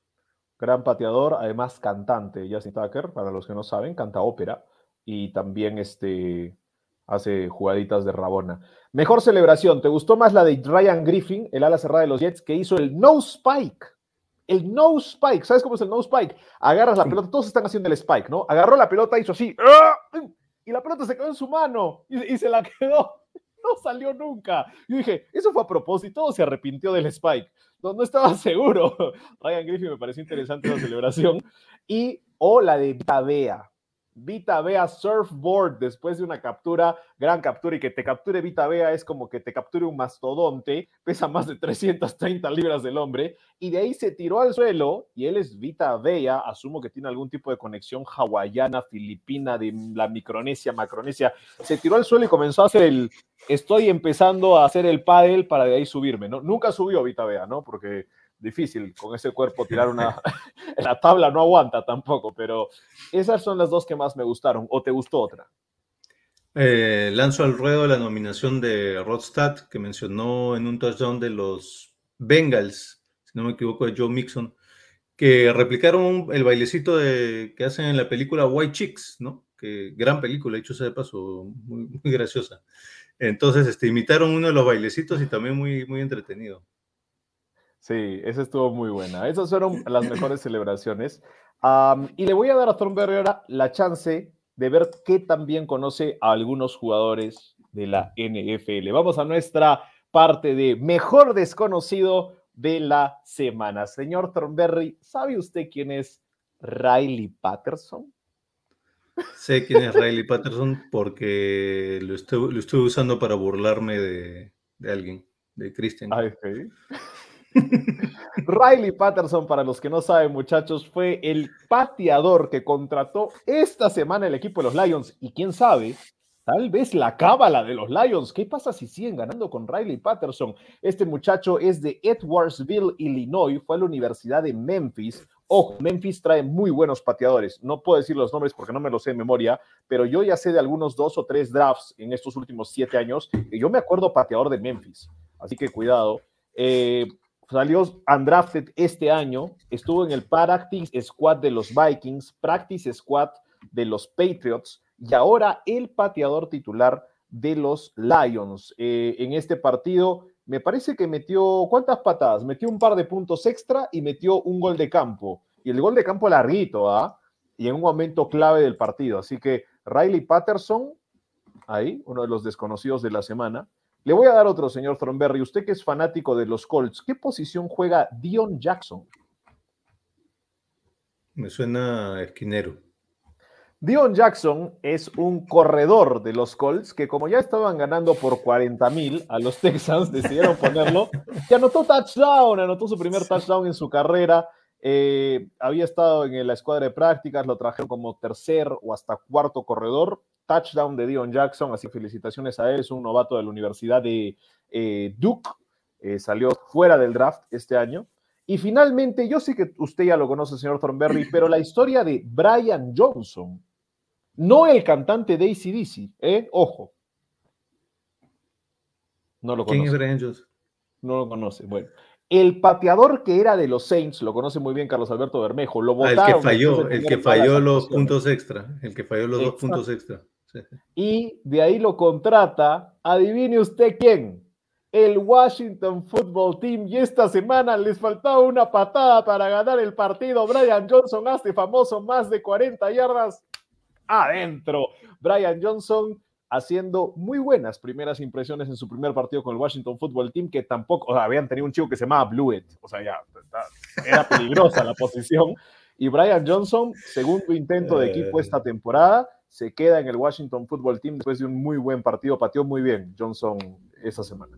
Gran pateador, además cantante, Justin Tucker, para los que no saben, canta ópera y también este, hace jugaditas de Rabona. Mejor celebración, ¿te gustó más la de Ryan Griffin, el ala cerrada de los Jets, que hizo el no spike? El no spike, ¿sabes cómo es el no spike? Agarras la pelota, todos están haciendo el spike, ¿no? Agarró la pelota, hizo así, y la pelota se quedó en su mano y, y se la [LAUGHS] quedó. No salió nunca. Yo dije, ¿eso fue a propósito o se arrepintió del spike? No, no estaba [LAUGHS] seguro. Ryan Griffin me pareció interesante la celebración. Y, o la de Tabea. Vita Bea Surfboard después de una captura, gran captura, y que te capture Vita Bea es como que te capture un mastodonte, [LAUGHS] pesa más de 330 libras del hombre, y de ahí se tiró al suelo, y él es Vita Bea, asumo que tiene algún tipo de conexión hawaiana, filipina, de la Micronesia, Macronesia, se tiró al suelo y comenzó a hacer el, estoy empezando a hacer el paddle para de ahí subirme, ¿no? Nunca subió Vita Bea, ¿no? Porque difícil con ese cuerpo tirar una... [LAUGHS] la tabla no aguanta tampoco, pero esas son las dos que más me gustaron. ¿O te gustó otra? Eh, lanzo al ruedo la nominación de Rodstad, que mencionó en un touchdown de los Bengals, si no me equivoco, de Joe Mixon, que replicaron el bailecito de, que hacen en la película White Chicks, ¿no? Que gran película, hecho sea de paso, muy, muy graciosa. Entonces, este, imitaron uno de los bailecitos y también muy, muy entretenido. Sí, esa estuvo muy buena. Esas fueron [CLEARS THROAT] las mejores celebraciones. Um, y le voy a dar a Thornberry ahora la chance de ver qué también conoce a algunos jugadores de la NFL. Vamos a nuestra parte de mejor desconocido de la semana. Señor Thornberry, ¿sabe usted quién es Riley Patterson? Sé quién es Riley Patterson porque lo estoy, lo estoy usando para burlarme de, de alguien, de Christian. Ay, sí. [LAUGHS] Riley Patterson, para los que no saben, muchachos, fue el pateador que contrató esta semana el equipo de los Lions. Y quién sabe, tal vez la cábala de los Lions. ¿Qué pasa si siguen ganando con Riley Patterson? Este muchacho es de Edwardsville, Illinois, fue a la Universidad de Memphis. Ojo, Memphis trae muy buenos pateadores. No puedo decir los nombres porque no me los sé de memoria, pero yo ya sé de algunos dos o tres drafts en estos últimos siete años y yo me acuerdo pateador de Memphis. Así que cuidado. Eh, salió undrafted este año, estuvo en el Practice Squad de los Vikings, Practice Squad de los Patriots y ahora el pateador titular de los Lions. Eh, en este partido me parece que metió, ¿cuántas patadas? Metió un par de puntos extra y metió un gol de campo. Y el gol de campo larguito, ¿ah? Y en un momento clave del partido. Así que Riley Patterson, ahí, uno de los desconocidos de la semana, le voy a dar otro, señor Thornberry. Usted que es fanático de los Colts, ¿qué posición juega Dion Jackson? Me suena esquinero. Dion Jackson es un corredor de los Colts que como ya estaban ganando por 40 mil a los [LAUGHS] Texans, decidieron ponerlo y anotó touchdown, anotó su primer touchdown en su carrera. Eh, había estado en la escuadra de prácticas, lo trajeron como tercer o hasta cuarto corredor touchdown de Dion Jackson, así felicitaciones a él, es un novato de la Universidad de eh, Duke, eh, salió fuera del draft este año. Y finalmente, yo sé que usted ya lo conoce, señor Thornberry, pero la historia de Brian Johnson, no el cantante de ACDC, ¿eh? Ojo. No lo conoce. ¿Quién es Brian Johnson? No lo conoce. Bueno, el pateador que era de los Saints, lo conoce muy bien Carlos Alberto Bermejo, lo votaron. Ah, el que falló, el que falló los puntos extra, el que falló los Exacto. dos puntos extra. Y de ahí lo contrata, adivine usted quién, el Washington Football Team. Y esta semana les faltaba una patada para ganar el partido. Brian Johnson hace famoso más de 40 yardas adentro. Brian Johnson haciendo muy buenas primeras impresiones en su primer partido con el Washington Football Team, que tampoco, o sea, habían tenido un chico que se llamaba Blewett, o sea, ya era peligrosa la posición. Y Brian Johnson, segundo intento de equipo esta temporada, se queda en el Washington Football Team después de un muy buen partido. Pateó muy bien Johnson esa semana.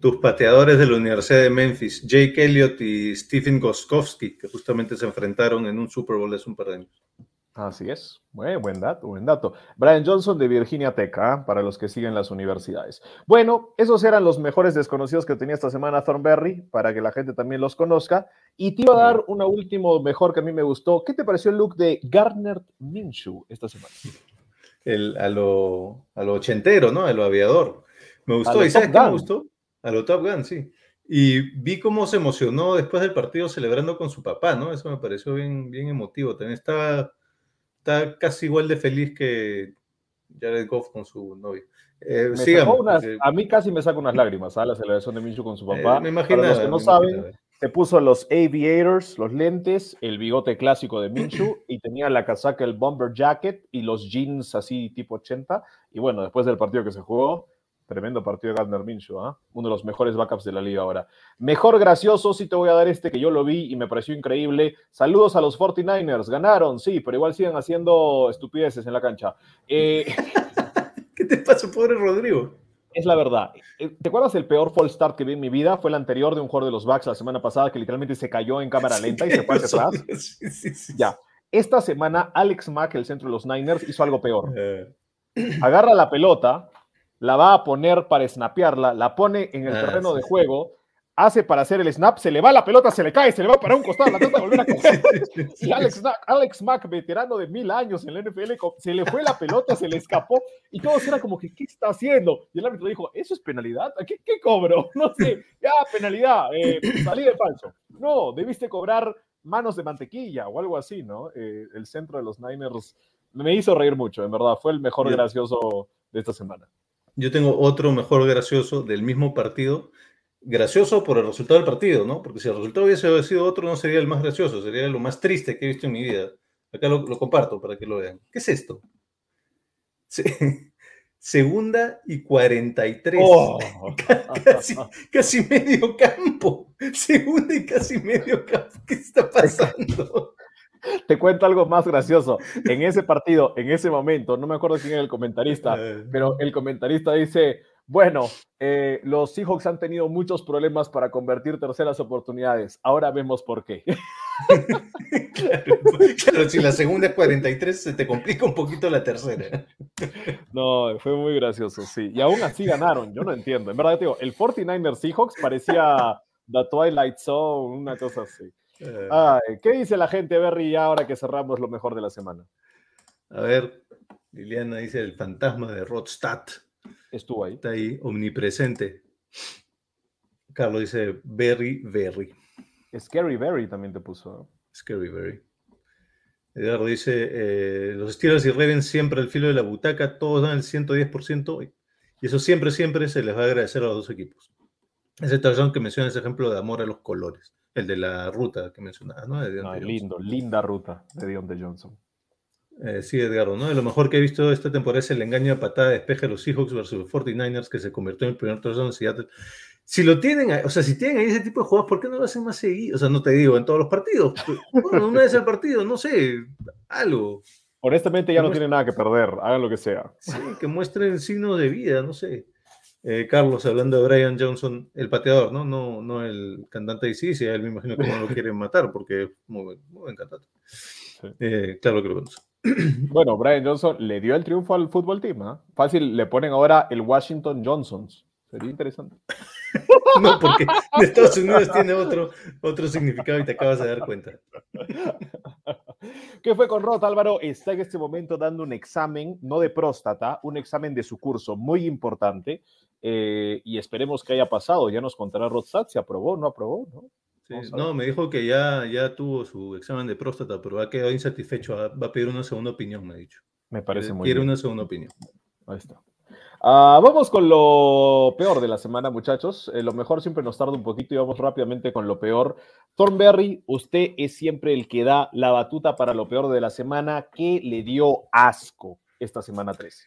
Tus pateadores de la Universidad de Memphis, Jake Elliott y Stephen Goskowski, que justamente se enfrentaron en un Super Bowl hace un par de años. Así es. Buen, buen dato, buen dato. Brian Johnson de Virginia Tech, ¿ah? para los que siguen las universidades. Bueno, esos eran los mejores desconocidos que tenía esta semana Thornberry, para que la gente también los conozca. Y te iba a dar una último mejor que a mí me gustó. ¿Qué te pareció el look de Gardner Minshew esta semana? El, a, lo, a lo ochentero, ¿no? A lo aviador. Me gustó. ¿Y sabes qué me gustó? A lo Top Gun, sí. Y vi cómo se emocionó después del partido celebrando con su papá, ¿no? Eso me pareció bien, bien emotivo. También estaba, está casi igual de feliz que Jared Goff con su novio. Eh, unas- a mí casi me saca unas lágrimas, ¿ah? la celebración de Minshew con su eh, papá. me Para imaginaba. los que no saben, imaginaba. se puso los aviators, los lentes, el bigote clásico de Minshew [CLEARS THROAT] y tenía la casaca, el bomber jacket y los jeans así tipo 80. Y bueno, después del partido que se jugó, tremendo partido de Gardner Minshew, ¿ah? uno de los mejores backups de la liga ahora. Mejor gracioso, sí te voy a dar este que yo lo vi y me pareció increíble. Saludos a los 49ers, ganaron, sí, pero igual siguen haciendo estupideces en la cancha. Eh, [LAUGHS] ¿Qué te pasa, pobre Rodrigo? Es la verdad. Eh, ¿Te acuerdas el peor fall start que vi en mi vida? Fue el anterior de un jugador de los Bucks la semana pasada que literalmente se cayó en cámara [LAUGHS] lenta y se fue hacia atrás. [LAUGHS] sí, sí, sí. Ya. Esta semana Alex Mack, el centro de los Niners, hizo algo peor. Eh, Agarra la pelota, la va a poner para snapearla, la pone en el Ah, terreno sí, de juego, hace para hacer el snap, se le va la pelota, se le cae, se le va para un costado, la trata de volver a [LAUGHS] coger. Y Alex, Mack- Alex Mack, veterano de mil años en la NFL, se le fue la pelota, se le escapó y todos era como que, ¿qué está haciendo? Y el árbitro dijo, ¿eso es penalidad? ¿A ¿Qué, qué cobro? [LAUGHS] No sé, ya, penalidad, eh, salí de falso. No, debiste cobrar manos de mantequilla o algo así, ¿no? Eh, el centro de los Niners me hizo reír mucho, en verdad, fue el mejor gracioso de esta semana. Yo tengo otro mejor gracioso del mismo partido. Gracioso por el resultado del partido, ¿no? Porque si el resultado hubiese sido otro, no sería el más gracioso, sería lo más triste que he visto en mi vida. Acá lo, lo comparto para que lo vean. ¿Qué es esto? Se- [LAUGHS] segunda y 43. Oh. [LAUGHS] Casi, casi medio campo. Segunda y casi medio campo. ¿Qué está pasando? [LAUGHS] Te cuento algo más gracioso. En ese partido, en ese momento, no me acuerdo quién era el comentarista, [LAUGHS] Eh, pero el comentarista dice, bueno, eh, los Seahawks han tenido muchos problemas para convertir terceras oportunidades. Ahora vemos por qué. claro, [LAUGHS] claro, si la segunda es 43, se te complica un poquito la tercera. No, fue muy gracioso, sí. Y aún así ganaron, yo no entiendo. En verdad, te digo, el 49ers Seahawks parecía The Twilight Zone, una cosa así. Eh, Ay, ¿Qué dice la gente, Berry, ya ahora que cerramos lo mejor de la semana? A ver, Liliana dice el fantasma de Rodstad. Estuvo ahí. Está ahí, omnipresente. Carlos dice Berry, Berry. Scary Berry también te puso. Scary Berry. Eduardo dice, eh, los Steelers y Ravens siempre al filo de la butaca, todos dan el 110% y eso siempre, siempre se les va a agradecer a los dos equipos. Ese razón que menciona ese ejemplo de amor a los colores, el de la ruta que mencionaba, ¿no? De Johnson. lindo, linda ruta de Deontay Johnson. Eh, sí, Edgardo, ¿no? De lo mejor que he visto esta temporada es el engaño de patada de despeje de los Seahawks versus los 49ers que se convirtió en el primer touchdown de Seattle. Si lo tienen, o sea, si tienen ahí ese tipo de jugadas, ¿por qué no lo hacen más seguido? O sea, no te digo en todos los partidos. pero, [LAUGHS] Bueno, una vez al partido, no sé, algo. Honestamente ya no Hemos- tiene nada que perder, hagan lo que sea. Sí, que muestren signos de vida, no sé. Eh, Carlos, hablando de Brian Johnson, el pateador, ¿no? No, no el cantante de sí, él me imagino que no lo quieren matar porque es muy muy buen cantante. Eh, claro que lo conozco. [CLEARS THROAT] Bueno, Brian Johnson le dio el triunfo al fútbol team. ¿ah? Fácil, le ponen ahora el Washington Johnsons. Sería interesante. [LAUGHS] No, porque en Estados Unidos tiene otro, otro significado y te acabas de dar cuenta. [LAUGHS] ¿Qué fue con Rod Álvaro? Está en este momento dando un examen, no de próstata, un examen de su curso muy importante. Eh, y esperemos que haya pasado. Ya nos contará Rodstad si aprobó o no aprobó. ¿no? Sí, no, me dijo que ya, ya tuvo su examen de próstata, pero ha quedado insatisfecho. Va a pedir una segunda opinión, me ha dicho. Me parece Quiere muy quiere bien. una segunda opinión. Ahí está. Ah, vamos con lo peor de la semana, muchachos. Eh, lo mejor siempre nos tarda un poquito y vamos rápidamente con lo peor. Thornberry, usted es siempre el que da la batuta para lo peor de la semana. ¿Qué le dio asco esta semana 13?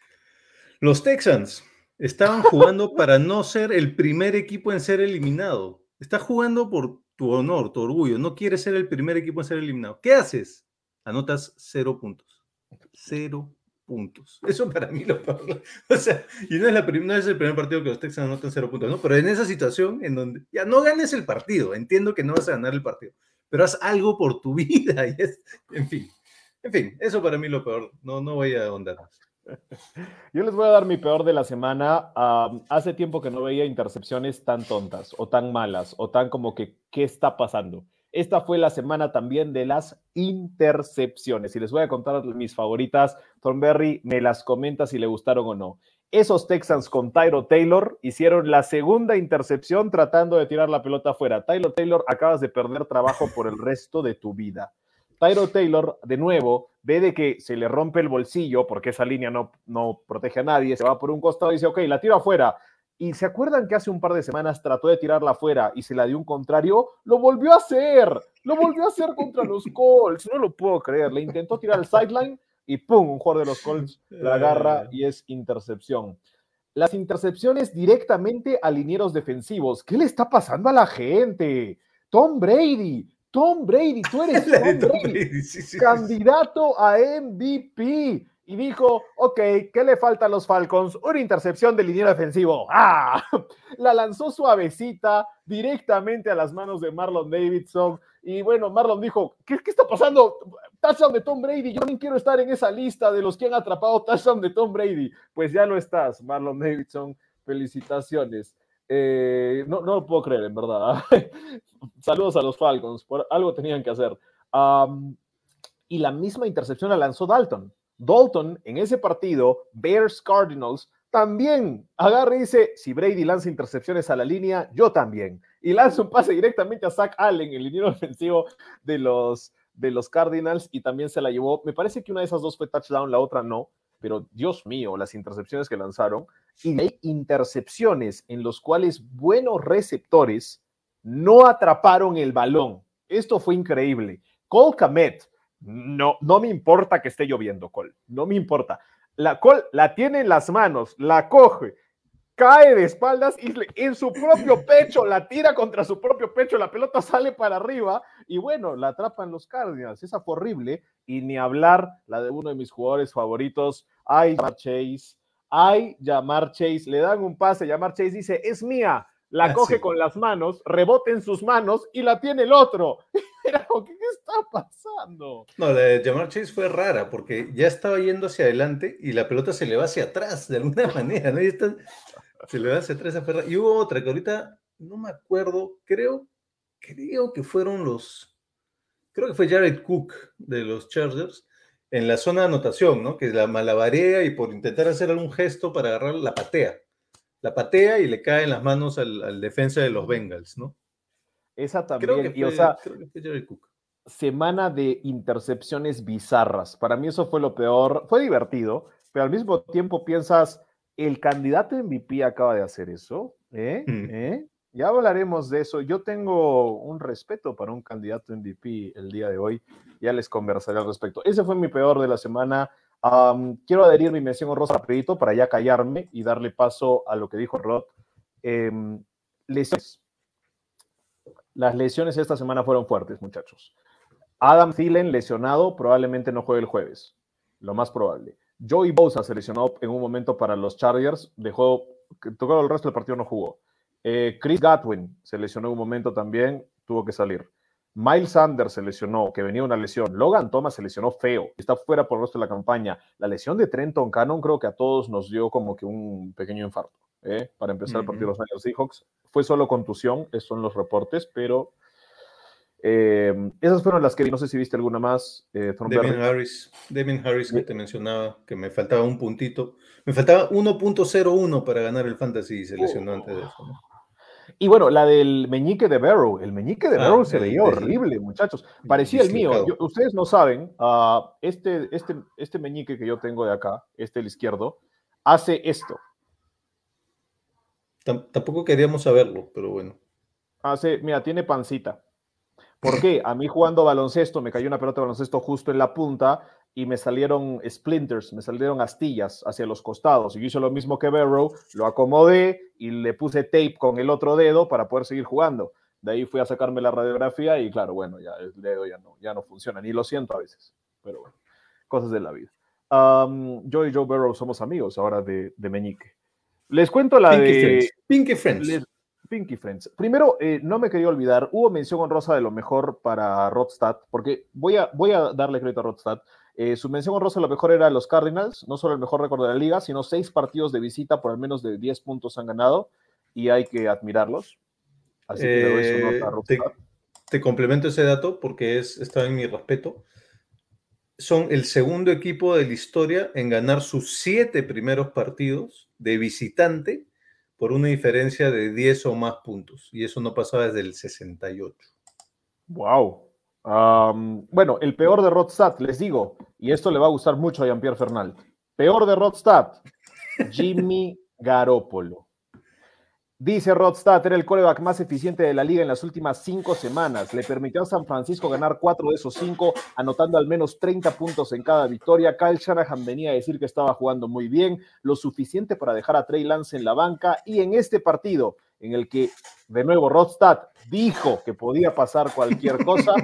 Los Texans estaban jugando para no ser el primer equipo en ser eliminado. Estás jugando por tu honor, tu orgullo. No quieres ser el primer equipo en ser eliminado. ¿Qué haces? Anotas cero puntos. Cero puntos. Eso para mí lo peor. O sea, y no es, la no es el primer partido que los Texans anotan cero puntos, ¿no? Pero en esa situación en donde ya no ganes el partido, entiendo que no vas a ganar el partido, pero haz algo por tu [LAUGHS] vida. Y es, en fin, en fin, eso para mí lo peor. No, no voy a ahondar más. Yo les voy a dar mi peor de la semana. Hace tiempo que no veía intercepciones tan tontas o tan malas o tan como que, ¿qué está pasando? Esta fue la semana también de las intercepciones. Y les voy a contar mis favoritas. Thornberry me las comenta si le gustaron o no. Esos Texans con Tyro Taylor hicieron la segunda intercepción tratando de tirar la pelota afuera. Tyler Taylor, acabas de perder trabajo por el resto de tu vida. Tyro Taylor, de nuevo, ve de que se le rompe el bolsillo porque esa línea no, no protege a nadie, se va por un costado y dice, ok, la tiro afuera. Y se acuerdan que hace un par de semanas trató de tirarla afuera y se la dio un contrario, lo volvió a hacer, lo volvió a hacer contra los [LAUGHS] Colts, no lo puedo creer, le intentó tirar al sideline y pum, un jugador de los Colts la agarra y es intercepción. Las intercepciones directamente a linieros defensivos. ¿Qué le está pasando a la gente? Tom Brady, Tom Brady, tú eres [LAUGHS] Tom Tom Brady Brady, sí, sí, sí. candidato a MVP. Y dijo, ok, ¿qué le falta a los Falcons? Una intercepción del liniero defensivo. ¡Ah! [LAUGHS] La lanzó suavecita directamente a las manos de Marlon Davidson. Y bueno, Marlon dijo, ¿qué, qué está pasando? Touchdown de Tom Brady. Yo también quiero estar en esa lista de los que han atrapado touchdown de Tom Brady. Pues ya lo estás, Marlon Davidson. Felicitaciones. Eh, no, no lo puedo creer, en verdad. [LAUGHS] Saludos a los Falcons. Por algo tenían que hacer. Y la misma intercepción la lanzó Dalton. Dalton en ese partido, Bears Cardinals, también agarra y dice, si Brady lanza intercepciones a la línea, yo también. Y lanza un pase directamente a Zach Allen, el liniero defensivo de los, de los Cardinals, y también se la llevó. Me parece que una de esas dos fue touchdown, la otra no, pero Dios mío, las intercepciones que lanzaron. Y hay intercepciones en los cuales buenos receptores no atraparon el balón. Esto fue increíble. Cole Kamet, no, no me importa que esté lloviendo, Cole, no me importa. La Cole la tiene en las manos, la coge, cae de espaldas y en su propio pecho la tira contra su propio pecho, la pelota sale para arriba y bueno, la atrapan los Cardinals. Esa fue horrible y ni hablar la de uno de mis jugadores favoritos, ay, Chase. Ay, Jamar Chase, le dan un pase, Jamar Chase dice, es mía, la Ah, coge sí. con las manos, rebota en sus manos y la tiene el otro. [LAUGHS] Era como, ¿qué, qué está pasando? No, la de Jamar Chase fue rara porque ya estaba yendo hacia adelante y la pelota se le va hacia atrás de alguna [LAUGHS] manera, ¿no? Y está- se le va hacia atrás. fue rara. Y hubo otra que ahorita no me acuerdo, creo, creo que fueron los, creo que fue Jared Cook de los Chargers en la zona de anotación, ¿no? Que la malabarea y por intentar hacer algún gesto para agarrar la patea. La patea y le cae en las manos al, al defensa de los Bengals, ¿no? Esa Creo también, que y o fue, sea, creo que fue Jared Cook. semana de intercepciones bizarras. Para mí eso fue lo peor. Fue divertido, pero al mismo tiempo piensas, el candidato MVP acaba de hacer eso. ¿eh? Mm. ¿eh? Ya hablaremos de eso. Yo tengo un respeto para un candidato MVP el día de hoy. Ya les conversaré al respecto. Ese fue mi peor de la semana. Am, quiero adherir mi mención honrosa rapidito para ya callarme y darle paso a lo que dijo Rod. Em, lesiones. Las lesiones esta semana fueron fuertes, muchachos. Adam Thielen lesionado, probablemente no juegue el jueves, lo más probable. Joey Bosa se lesionó en un momento para los Chargers, dejó, tocó el resto del partido, no jugó. Eh, Chris Gatwin se lesionó en un momento también, tuvo que salir. Miles Sanders se lesionó, que venía una lesión. Logan Thomas se lesionó feo, está fuera por el resto de la campaña. La lesión de Trenton Cannon creo que a todos nos dio como que un pequeño infarto. ¿eh? Para empezar el partido de los Seahawks. Fue solo contusión, esos son los reportes, pero eh, esas fueron las que vi. No sé si viste alguna más. Eh, Harris, Damien Harris que te mencionaba, que me faltaba un puntito. Me faltaba 1.01 para ganar el fantasy y se lesionó antes de eso. ¿no? Y bueno, la del meñique de Barrow. El meñique de Ah, Barrow se veía el- horrible, muchachos. Parecía el mío. Yo- ustedes no saben, ah, este, este, este meñique que yo tengo de acá, este el izquierdo, hace esto. Tam- Tampoco queríamos saberlo, pero bueno. Hace, mira, tiene pancita. ¿Por qué? A mí jugando baloncesto me cayó una pelota de baloncesto justo en la punta y me salieron splinters, me salieron astillas hacia los costados. Y yo hice lo mismo que Barrow, lo acomodé y le puse tape con el otro dedo para poder seguir jugando. De ahí fui a sacarme la radiografía y claro, bueno, ya el dedo ya no, ya no funciona, ni lo siento a veces, pero bueno, cosas de la vida. Um, yo y Joe Burrow somos amigos ahora de, de Meñique. Les cuento la Pinky de... Friends. Pinky Friends. les- Pinky Friends. Primero, eh, no me quería olvidar, hubo mención honrosa de lo mejor para Rodstad, porque voy a, voy a darle crédito a Rodstad. Eh, su mención honrosa lo mejor era los Cardinals, no solo el mejor récord de la liga, sino seis partidos de visita por al menos de 10 puntos han ganado y hay que admirarlos. Así que le doy su Eh, nota a te, Rodstad. te complemento ese dato porque es, está en mi respeto. Son el segundo equipo de la historia en ganar sus siete primeros partidos de visitante por una diferencia de 10 o más puntos. Y eso no pasaba desde el 68. Wow. Bueno, el peor de Rodstad, les digo, y esto le va a gustar mucho a Jean-Pierre Fernal. Peor de Rodstad, [LAUGHS] Jimmy Garoppolo. Dice Rodstad, era el coreback más eficiente de la liga en las últimas cinco semanas. Le permitió a San Francisco ganar cuatro de esos cinco, anotando al menos 30 puntos en cada victoria. Kyle Shanahan venía a decir que estaba jugando muy bien, lo suficiente para dejar a Trey Lance en la banca. Y en este partido, en el que de nuevo Rodstad dijo que podía pasar cualquier [LAUGHS] cosa,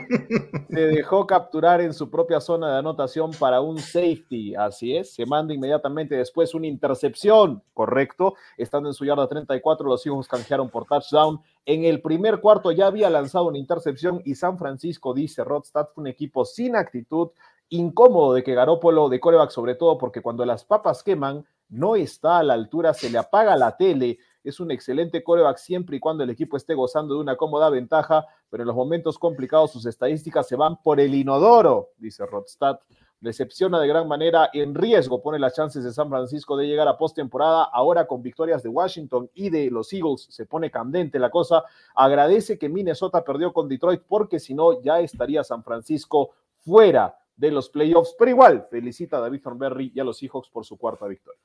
se dejó capturar en su propia zona de anotación para un safety. Así es, se manda inmediatamente después una intercepción, correcto. Estando en su yarda 34, los hijos canjearon por touchdown. En el primer cuarto ya había lanzado una intercepción y San Francisco, dice Rodstad, fue un equipo sin actitud, incómodo de que Garópolo, de coreback sobre todo, porque cuando las papas queman, no está a la altura, se le apaga la tele. Es un excelente coreback siempre y cuando el equipo esté gozando de una cómoda ventaja, pero en los momentos complicados sus estadísticas se van por el inodoro, dice Rodstad. Decepciona de gran manera, en riesgo pone las chances de San Francisco de llegar a postemporada. Ahora con victorias de Washington y de los Eagles se pone candente la cosa. Agradece que Minnesota perdió con Detroit porque si no ya estaría San Francisco fuera de los playoffs. Pero igual, felicita a David Thornberry y a los Seahawks por su cuarta victoria.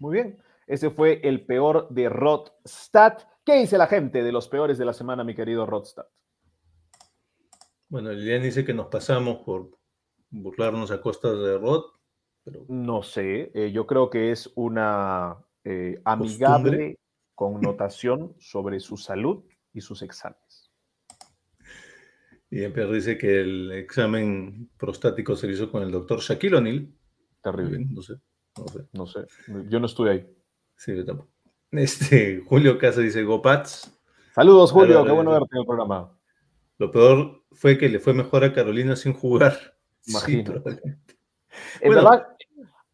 Muy bien, ese fue el peor de Rodstad. ¿Qué dice la gente de los peores de la semana, mi querido Rodstad? Bueno, Lilian dice que nos pasamos por burlarnos a costas de Rod, pero No sé, eh, yo creo que es una eh, amigable connotación sobre su salud y sus exámenes. y Pierre dice que el examen prostático se hizo con el doctor Shaquille O'Neal. Terrible, No sé, no sé. no sé, yo no estuve ahí. Sí, yo tampoco. Este, [LAUGHS] Julio Casa dice Go Pats. Saludos, Julio, qué bueno eh, verte en el programa. Lo peor fue que le fue mejor a Carolina sin jugar. [LAUGHS] Sí, Imagino. probablemente. En Bueno. verdad,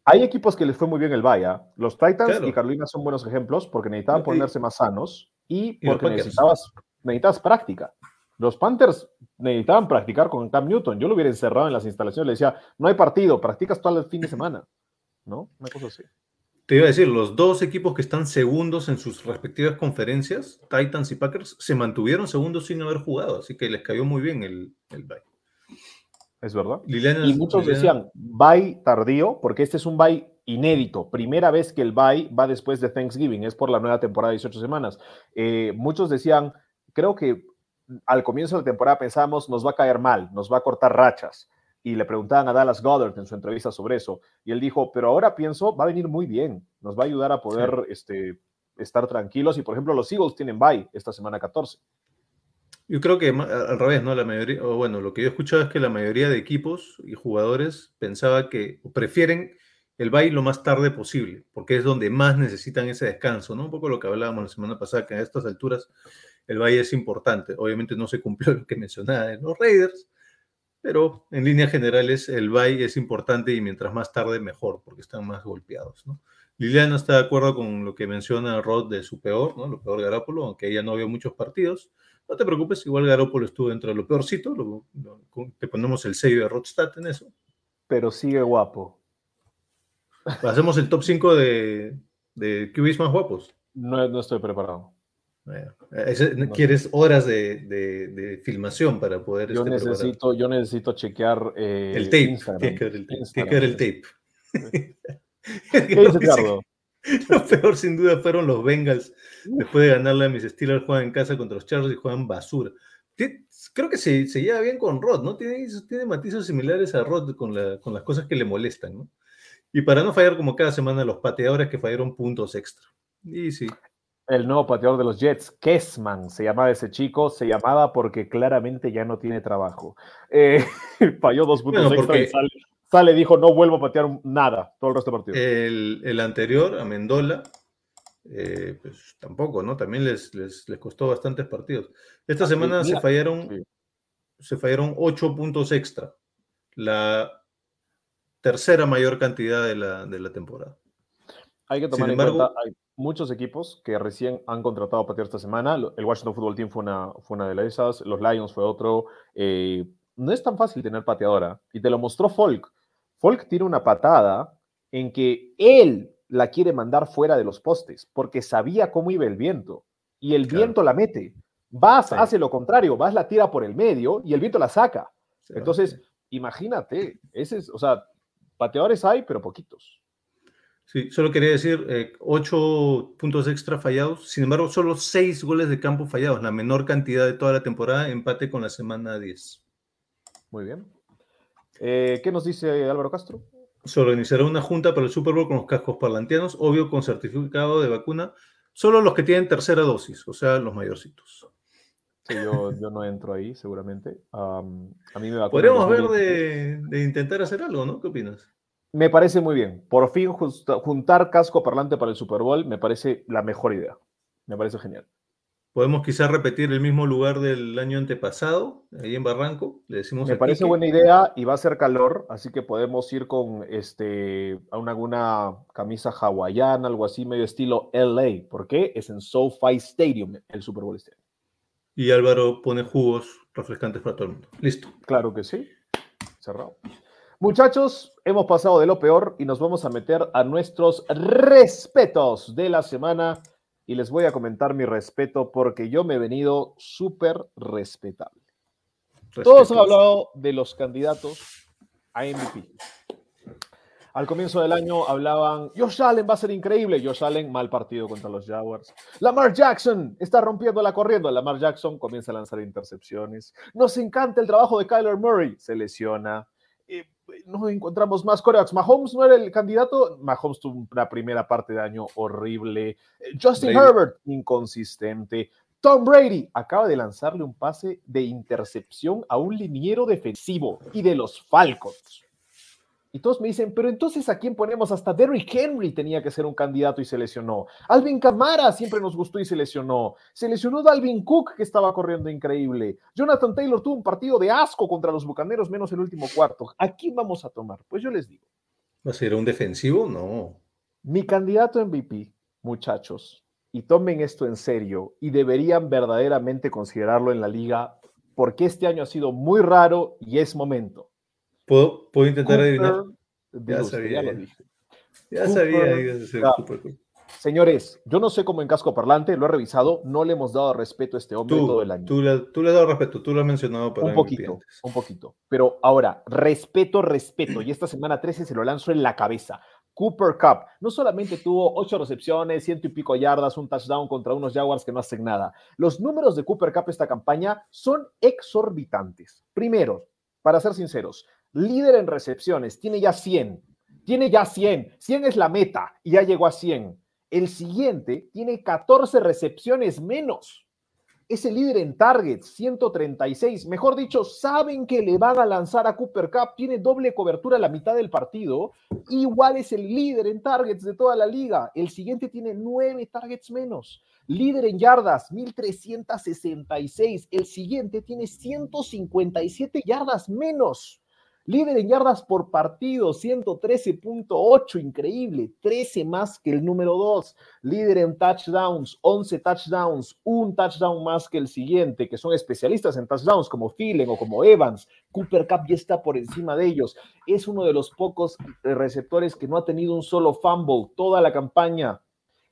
hay equipos que les fue muy bien el Bahía. Los Titans Claro. y Carolina son buenos ejemplos porque necesitaban ponerse más sanos y porque necesitabas, necesitabas práctica. Los Panthers necesitaban practicar con Cam Newton. Yo lo hubiera encerrado en las instalaciones. Le decía, no hay partido, practicas todo el fin de [LAUGHS] semana. ¿No? Una cosa así. Te iba a decir, los dos equipos que están segundos en sus respectivas conferencias, Titans y Packers, se mantuvieron segundos sin haber jugado, así que les cayó muy bien el, el bye. Es verdad. Liliana- Y muchos Liliana- decían, bye tardío, porque este es un bye inédito. Primera vez que el bye va después de Thanksgiving, es por la nueva temporada de 18 semanas. Eh, muchos decían, creo que al comienzo de la temporada pensábamos, nos va a caer mal, nos va a cortar rachas. Y le preguntaban a Dallas Goddard en su entrevista sobre eso. Y él dijo, pero ahora pienso, va a venir muy bien, nos va a ayudar a poder este, estar tranquilos. Y por ejemplo, los Eagles tienen bye esta semana 14. Yo creo que al revés, ¿no? La mayoría, o bueno, lo que yo he escuchado es que la mayoría de equipos y jugadores pensaba que prefieren el bye lo más tarde posible, porque es donde más necesitan ese descanso, ¿no? Un poco lo que hablábamos la semana pasada, que a estas alturas el bye es importante. Obviamente no se cumplió lo que mencionaba en los Raiders, pero en líneas generales el bye es importante y mientras más tarde mejor, porque están más golpeados, ¿no? Liliana está de acuerdo con lo que menciona Rod de su peor, ¿no? Lo peor de Garápolo, aunque ella no vio muchos partidos. No te preocupes, igual Garópolo estuvo dentro de lo peorcito. lo- lo- te ponemos el sello de Rodstad en eso. Pero sigue guapo. Hacemos el top 5 de, de QBs más guapos. No, no estoy preparado. Bueno, ese- quieres horas de, de- de filmación para poder Yo este, preparar. necesito, yo necesito chequear eh, el tape. Instagram. Tiene que ver el Instagram, que ver el tape. [LAUGHS] ¿Qué dice? [LAUGHS] Lo peor sin duda fueron los Bengals. Después de ganarle a mis Steelers, juegan en casa contra los Chargers y juegan basura. Creo que se, se lleva bien con Rod, ¿no? Tiene, tiene matices similares a Rod con, la- con las cosas que le molestan, ¿no? Y para no fallar como cada semana los pateadores que fallaron puntos extra. Y sí, El nuevo pateador de los Jets, Kessman, se llamaba ese chico, se llamaba porque claramente ya no tiene trabajo. Eh, [LAUGHS] falló dos puntos Bueno, extra y sale, sale, dijo, no vuelvo a patear nada todo el resto del partido. El, el anterior, a Mendola, eh, pues tampoco, ¿no? También les, les, les costó bastantes partidos. Esta Ah, semana se fallaron, sí. se fallaron ocho puntos extra. La tercera mayor cantidad de la, de la temporada. Hay que tomar en cuenta, hay muchos equipos que recién han contratado a patear esta semana. El Washington Football Team fue una, fue una de las esas, los Lions fue otro. Eh, no es tan fácil tener pateadora, y te lo mostró Folk. Folk tiene una patada en que él la quiere mandar fuera de los postes, porque sabía cómo iba el viento, y el Claro. viento la mete. Vas, Sí. hace lo contrario, vas, la tira por el medio, y el viento la saca. Entonces, imagínate, ese es, o sea, pateadores hay, pero poquitos. Sí, solo quería decir, eh, ocho puntos extra fallados, sin embargo, solo seis goles de campo fallados, la menor cantidad de toda la temporada, empate con la semana 10. Muy bien. Eh, ¿Qué nos dice Álvaro Castro? Se organizará una junta para el Super Bowl con los cascos parlantianos, obvio con certificado de vacuna, solo los que tienen tercera dosis, o sea, los mayorcitos. Sí, yo, yo no entro ahí, seguramente. Am, a mí me Podríamos ver 2020. de, de intentar hacer algo, ¿no? ¿Qué opinas? Me parece muy bien. Por fin juntar casco parlante para el Super Bowl me parece la mejor idea. Me parece genial. Podemos quizás repetir el mismo lugar del año antepasado, ahí en Barranco, le decimos Me parece buena idea y va a ser calor, así que podemos ir con este, a una, alguna camisa hawaiana, algo así, medio estilo LA. ¿Por qué? Es en SoFi Stadium el Super Bowl este. Y Álvaro pone jugos refrescantes para todo el mundo. Listo. Claro que sí. Cerrado. Muchachos, hemos pasado de lo peor y nos vamos a meter a nuestros respetos de la semana. Y les voy a comentar mi respeto porque yo me he venido súper respetable. Todos han hablado de los candidatos a MVP. Al comienzo del año hablaban, Josh Allen va a ser increíble. Josh Allen, mal partido contra los Jaguars. Lamar Jackson está rompiendo la corriendo. Lamar Jackson comienza a lanzar intercepciones. Nos encanta el trabajo de Kyler Murray. Se lesiona. Eh, no encontramos más corebacks. Mahomes no era el candidato. Mahomes tuvo una primera parte de año horrible. Eh, Justin Brady. Herbert, inconsistente. Tom Brady acaba de lanzarle un pase de intercepción a un liniero defensivo y de los Falcons. Y todos me dicen, pero entonces a quién ponemos? Hasta Derrick Henry tenía que ser un candidato y se lesionó. Alvin Kamara siempre nos gustó y se lesionó. Se lesionó Dalvin Cook, que estaba corriendo increíble. Jonathan Taylor tuvo un partido de asco contra los bucaneros, menos el último cuarto. ¿A quién vamos a tomar? Pues yo les digo, ¿Va a ser un defensivo? No. mi candidato MVP, muchachos, y tomen esto en serio y deberían verdaderamente considerarlo en la liga, porque este año ha sido muy raro y es momento. ¿Puedo, puedo intentar adivinar? Diga usted, sabía, ya lo ya. dije. Ya Cooper sabía iba a ser Cup. Cooper Cup. Señores, yo no sé cómo en casco parlante, lo he revisado, no le hemos dado respeto a este hombre todo el año. tú, le, tú le has dado respeto, tú lo has mencionado para un poquito, un poquito. Pero ahora, respeto, respeto. Y esta semana 13 se lo lanzo en la cabeza. Cooper Cup no solamente tuvo ocho recepciones, ciento y pico yardas, un touchdown contra unos Jaguars que no hacen nada. Los números de Cooper Cup esta campaña son exorbitantes. Primero, para ser sinceros, líder en recepciones, tiene ya 100. Tiene ya 100. 100 es la meta y ya llegó a 100. El siguiente tiene 14 recepciones menos es el líder en targets, 136. Mejor dicho, saben que le van a lanzar a Cooper Cup, tiene doble cobertura a la mitad del partido. Igual es el líder en targets de toda la liga. El siguiente tiene nueve targets menos. Líder en yardas, 1366. El siguiente tiene 157 yardas menos. Líder en yardas por partido, 113.8, increíble, 13 más que el número 2. Líder en touchdowns, 11 touchdowns, un touchdown más que el siguiente, que son especialistas en touchdowns como Thielen o como Evans. Cooper Cup ya está por encima de ellos. Es uno de los pocos receptores que no ha tenido un solo fumble toda la campaña.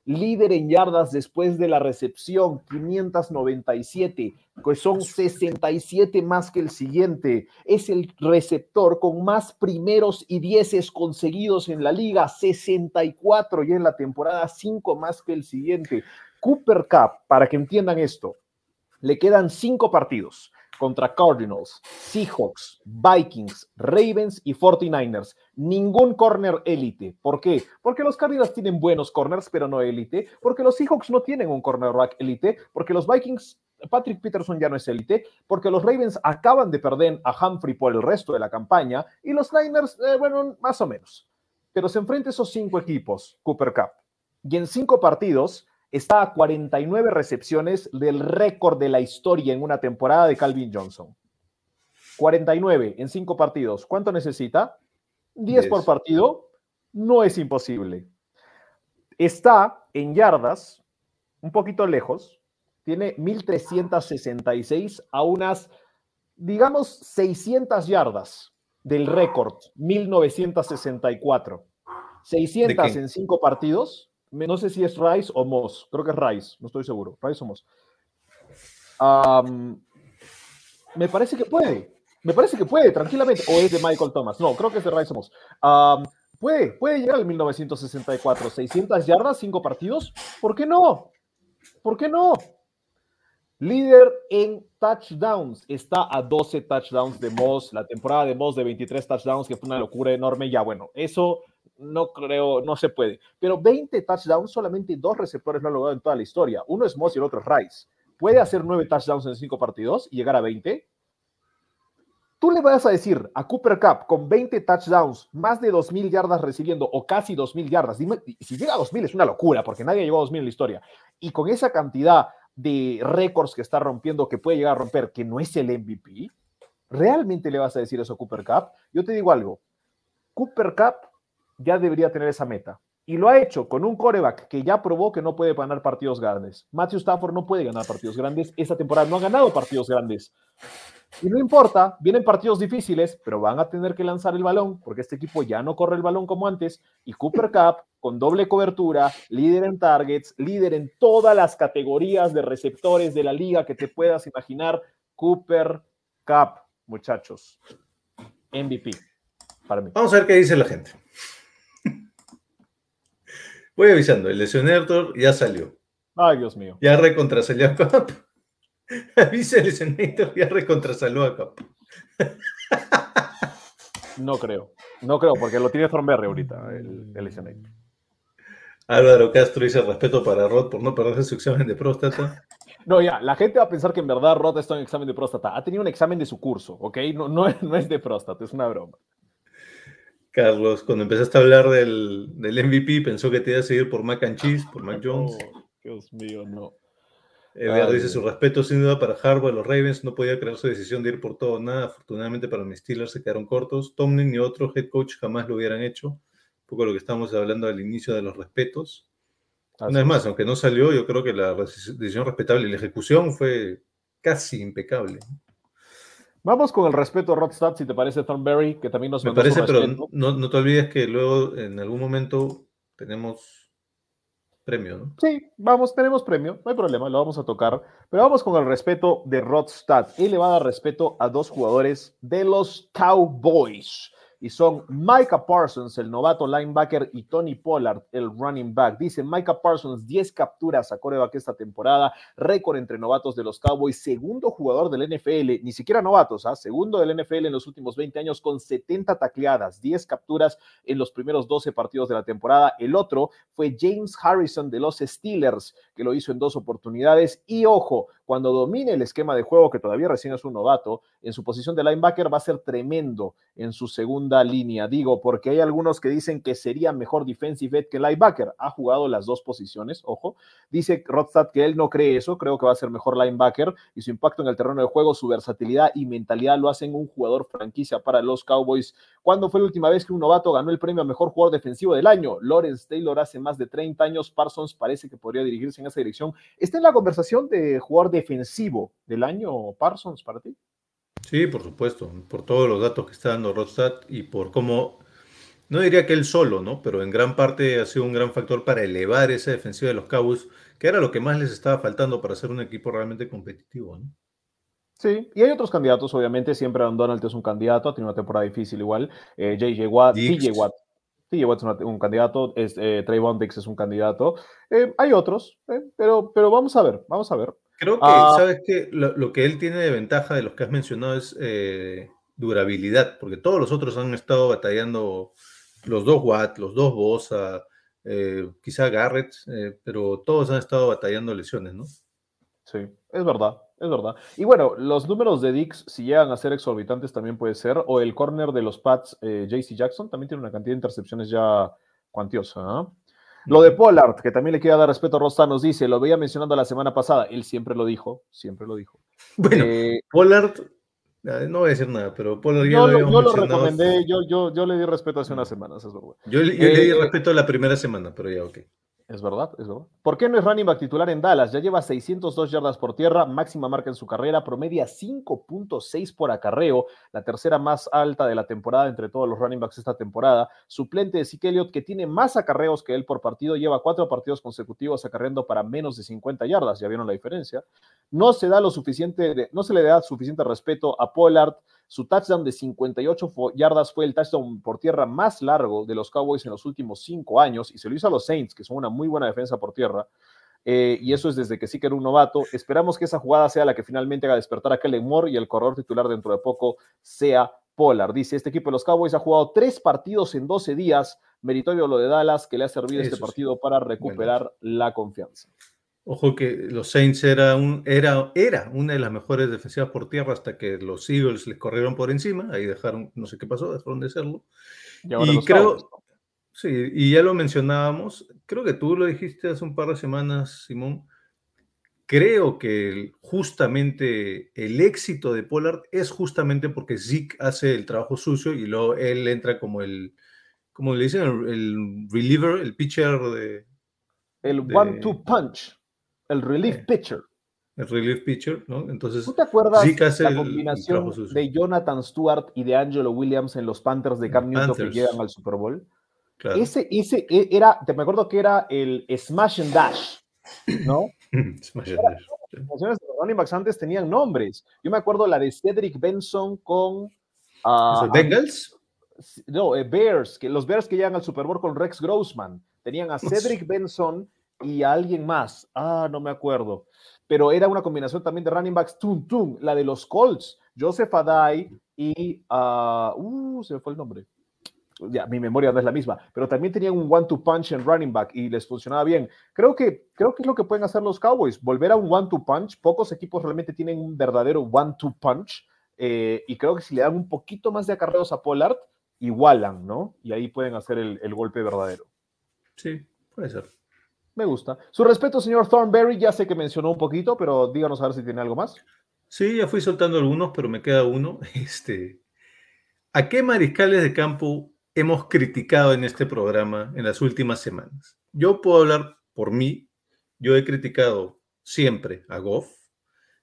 Líder en yardas después de la recepción, 597, que son 67 más que el siguiente. Es el receptor con más primeros y dieces conseguidos en la liga, 64 ya en la temporada, 5 más que el siguiente. Cooper Cup, para que entiendan esto, le quedan 5 partidos. Contra Cardinals, Seahawks, Vikings, Ravens y 49ers. Ningún corner élite. ¿Por qué? Porque los Cardinals tienen buenos corners, pero no élite. Porque los Seahawks no tienen un cornerback élite. Porque los Vikings, Patrick Peterson ya no es élite. Porque los Ravens acaban de perder a Humphrey por el resto de la campaña. Y los Niners, eh, bueno, más o menos. Pero se enfrenta esos cinco equipos, Cooper Cup. Y en cinco partidos está a 49 recepciones del récord de la historia en una temporada de Calvin Johnson. 49 en cinco partidos. ¿Cuánto necesita? 10 por partido. No es imposible. Está en yardas, un poquito lejos. Tiene 1366 a unas, digamos, 600 yardas del récord, 1964. 600 en cinco partidos no sé si es Rice o Moss, creo que es Rice, no estoy seguro, Rice o Moss. me parece que puede, me parece que puede, tranquilamente, o es de Michael Thomas, no, creo que es de Rice o Moss. puede, puede llegar al 1964, 600 yardas, 5 partidos, ¿por qué no? ¿Por qué no? Líder en touchdowns, está a 12 touchdowns de Moss, la temporada de Moss de 23 touchdowns, que fue una locura enorme, ya bueno, eso no creo, no se puede. Pero 20 touchdowns, solamente dos receptores lo han logrado en toda la historia. Uno es Moss y el otro es Rice. ¿Puede hacer nueve touchdowns en cinco partidos y llegar a 20? Tú le vas a decir a Cooper Cup con 20 touchdowns, más de 2.000 yardas recibiendo o casi 2.000 yardas. Si llega a 2.000 es una locura porque nadie llegó a 2.000 en la historia. Y con esa cantidad de récords que está rompiendo, que puede llegar a romper, que no es el MVP, ¿realmente le vas a decir eso a Cooper Cup? Yo te digo algo. Cooper Cup ya debería tener esa meta. Y lo ha hecho con un coreback que ya probó que no puede ganar partidos grandes. Matthew Stafford no puede ganar partidos grandes. Esta temporada no ha ganado partidos grandes. Y no importa, vienen partidos difíciles, pero van a tener que lanzar el balón porque este equipo ya no corre el balón como antes. Y Cooper Cup, con doble cobertura, líder en targets, líder en todas las categorías de receptores de la liga que te puedas imaginar. Cooper Cup, muchachos. MVP para mí. Vamos a ver qué dice la gente. Voy avisando, el lesionator ya salió. Ay, Dios mío. Ya recontrasalió a Cap. Avisa [LAUGHS] el lesionator, ya recontrasalió a Cap. no creo. No creo, porque lo tiene Thornberry ahorita, el, el lesionator. Álvaro Castro dice respeto para Rod por no perder su examen de próstata. No, ya, la gente va a pensar que en verdad Rod está en examen de próstata. Ha tenido un examen de su curso, ¿ok? No, no, no es de próstata, es una broma. Carlos, cuando empezaste a hablar del, MVP, pensó que te iba a seguir por Mac and Cheese, por Mac [LAUGHS] Jones. Dios mío, no. Eduardo dice su respeto sin duda para Harbaugh, los Ravens no podía creer su decisión de ir por todo o nada. Afortunadamente para mis Steelers se quedaron cortos. Tomlin ni otro head coach jamás lo hubieran hecho. Un poco lo que estamos hablando al inicio de los respetos. Una vez más, aunque no salió, yo creo que la decisión respetable y la ejecución fue casi impecable. Vamos con el respeto a Rodstad, si te parece, Thornberry, que también nos Me parece, pero no, no, te olvides que luego en algún momento tenemos premio, ¿no? Sí, vamos, tenemos premio, no hay problema, lo vamos a tocar. Pero vamos con el respeto de Rodstad. Él le va a dar respeto a dos jugadores de los Cowboys y son Micah Parsons, el novato linebacker, y Tony Pollard, el running back. Dice Micah Parsons, 10 capturas a coreback esta temporada, récord entre novatos de los Cowboys, segundo jugador del NFL, ni siquiera novatos, ¿ah? segundo del NFL en los últimos 20 años con 70 tacleadas, 10 capturas en los primeros 12 partidos de la temporada. El otro fue James Harrison de los Steelers, que lo hizo en dos oportunidades. Y ojo, cuando domine el esquema de juego, que todavía recién es un novato, en su posición de linebacker va a ser tremendo en su segunda línea. Digo, porque hay algunos que dicen que sería mejor defensive end que linebacker. Ha jugado las dos posiciones, ojo. Dice Rodstad que él no cree eso, creo que va a ser mejor linebacker y su impacto en el terreno de juego, su versatilidad y mentalidad lo hacen un jugador franquicia para los Cowboys. ¿Cuándo fue la última vez que un novato ganó el premio a mejor jugador defensivo del año? Lawrence Taylor hace más de 30 años. Parsons parece que podría dirigirse en esa dirección. ¿Está en la conversación de jugador defensivo del año Parsons para ti? Sí, por supuesto, por todos los datos que está dando Rodstad y por cómo, no diría que él solo, ¿no? Pero en gran parte ha sido un gran factor para elevar esa defensiva de los Cowboys, que era lo que más les estaba faltando para ser un equipo realmente competitivo, ¿no? Sí, y hay otros candidatos, obviamente, siempre Aaron Donald es un candidato, tiene una temporada difícil igual, eh, JJ Watt, TJ Watt, TJ Watt es un candidato, es, eh, Trayvon Dix es un candidato, eh, hay otros, eh, pero, pero vamos a ver, vamos a ver. Creo que, Ah. ¿sabes qué? Lo, lo que él tiene de ventaja de los que has mencionado es eh, durabilidad, porque todos los otros han estado batallando, los dos Watt, los dos Bosa, eh, quizá Garrett, eh, pero todos han estado batallando lesiones, ¿no? Sí, es verdad, es verdad. Y bueno, los números de Dix, si llegan a ser exorbitantes, también puede ser. O el corner de los Pats, eh, JC Jackson, también tiene una cantidad de intercepciones ya cuantiosa. ¿ah? Lo de Pollard, que también le quiero dar respeto a Rosta, nos dice, lo veía mencionando la semana pasada, él siempre lo dijo, siempre lo dijo. Bueno, Eh, Pollard, eh, no voy a decir nada, pero Pollard ya yo, lo lo, habíamos yo lo recomendé, yo, yo, yo le di respeto hace unas semanas, es verdad. Yo, le- yo le di Eh, respeto la primera semana, pero ya, ok. Es verdad, es verdad. ¿Por qué no es running back titular en Dallas? Ya lleva 602 yardas por tierra, máxima marca en su carrera, promedia 5.6 por acarreo, la tercera más alta de la temporada entre todos los running backs esta temporada. Suplente de Zeke Elliott, que tiene más acarreos que él por partido, lleva cuatro partidos consecutivos acarreando para menos de 50 yardas, ya vieron la diferencia. No se da lo suficiente, no se le da suficiente respeto a Pollard. Su touchdown de 58 fo- yardas fue el touchdown por tierra más largo de los Cowboys en los últimos cinco años y se lo hizo a los Saints, que son una muy buena defensa por tierra. Eh, y eso es desde que sí que era un novato. Esperamos que esa jugada sea la que finalmente haga despertar a Kellen Moore y el corredor titular dentro de poco sea Pollard. Dice, este equipo de los Cowboys ha jugado tres partidos en 12 días. Meritorio lo de Dallas, que le ha servido este sí. partido para recuperar la confianza. Ojo que los Saints era, un, era, era una de las mejores defensivas por tierra hasta que los Eagles les corrieron por encima, ahí dejaron, no sé qué pasó, dejaron de serlo. Y ahora Y creo-. Sí, y ya lo mencionábamos, creo que tú lo dijiste hace un par de semanas, Simón. Creo que justamente el éxito de Pollard es justamente porque Zeke hace el trabajo sucio y luego él entra como el, como le dicen, el, el reliever, el pitcher de, El one-two punch, el relief Eh, pitcher. el relief pitcher, ¿no? Entonces, ¿Tú te acuerdas hace la el- el combinación de Jonathan Stewart y de Angelo Williams en los Panthers de Cam Newton que llegan al Super Bowl? claro. Ese, ese e- era, te me acuerdo que era el Smash and Dash, ¿no? [CLEARS THROAT] Smash and dash. Las canciones de los running backs antes tenían nombres. Yo me acuerdo la de Cedric Benson con... ¿Esos Bengals? no, eh, Bears, que los Bears que llegan al Super Bowl con Rex Grossman. Tenían a Cedric Benson y alguien más. Ah, no me acuerdo. Pero era una combinación también de running backs, tum, tum, la de los Colts, Joseph Adai y, ah, uh, se me fue el nombre. Ya, mi memoria no es la misma, pero también tenían un one-two punch en running back y les funcionaba bien. Creo que, creo que es lo que pueden hacer los Cowboys, volver a un one-two punch. Pocos equipos realmente tienen un verdadero one-two punch eh, y creo que si le dan un poquito más de acarreos a Pollard, igualan, ¿no? Y ahí pueden hacer el, el golpe verdadero. Sí, puede ser. Me gusta. Su respeto, señor Thornberry, ya sé que mencionó un poquito, pero díganos a ver si tiene algo más. Sí, ya fui soltando algunos, pero me queda uno. [LAUGHS] Este, ¿A qué mariscales de campo hemos criticado en este programa en las últimas semanas? Yo puedo hablar por mí. Yo he criticado siempre a Goff,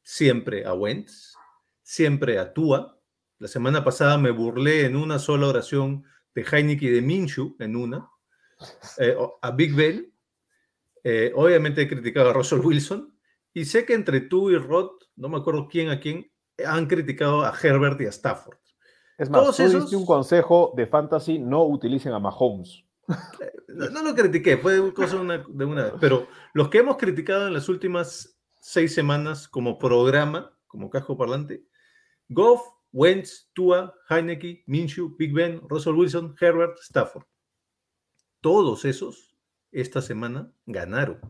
siempre a Wentz, siempre a Tua. La semana pasada me burlé en una sola oración de Heineken y de Minshew, en una. Eh, a Big Ben. Eh, obviamente he criticado a Russell Wilson. Y sé que entre tú y Rod, no me acuerdo quién a quién, han criticado a Herbert y a Stafford. Es más, Todos tú diste esos- un consejo de fantasy, no utilicen a Mahomes. No, no lo critiqué, fue cosa de una, de una vez. Pero los que hemos criticado en las últimas seis semanas como programa, como casco parlante, Goff, Wentz, Tua, Heineke, Minshew, Big Ben, Russell Wilson, Herbert, Stafford. Todos esos esta semana ganaron.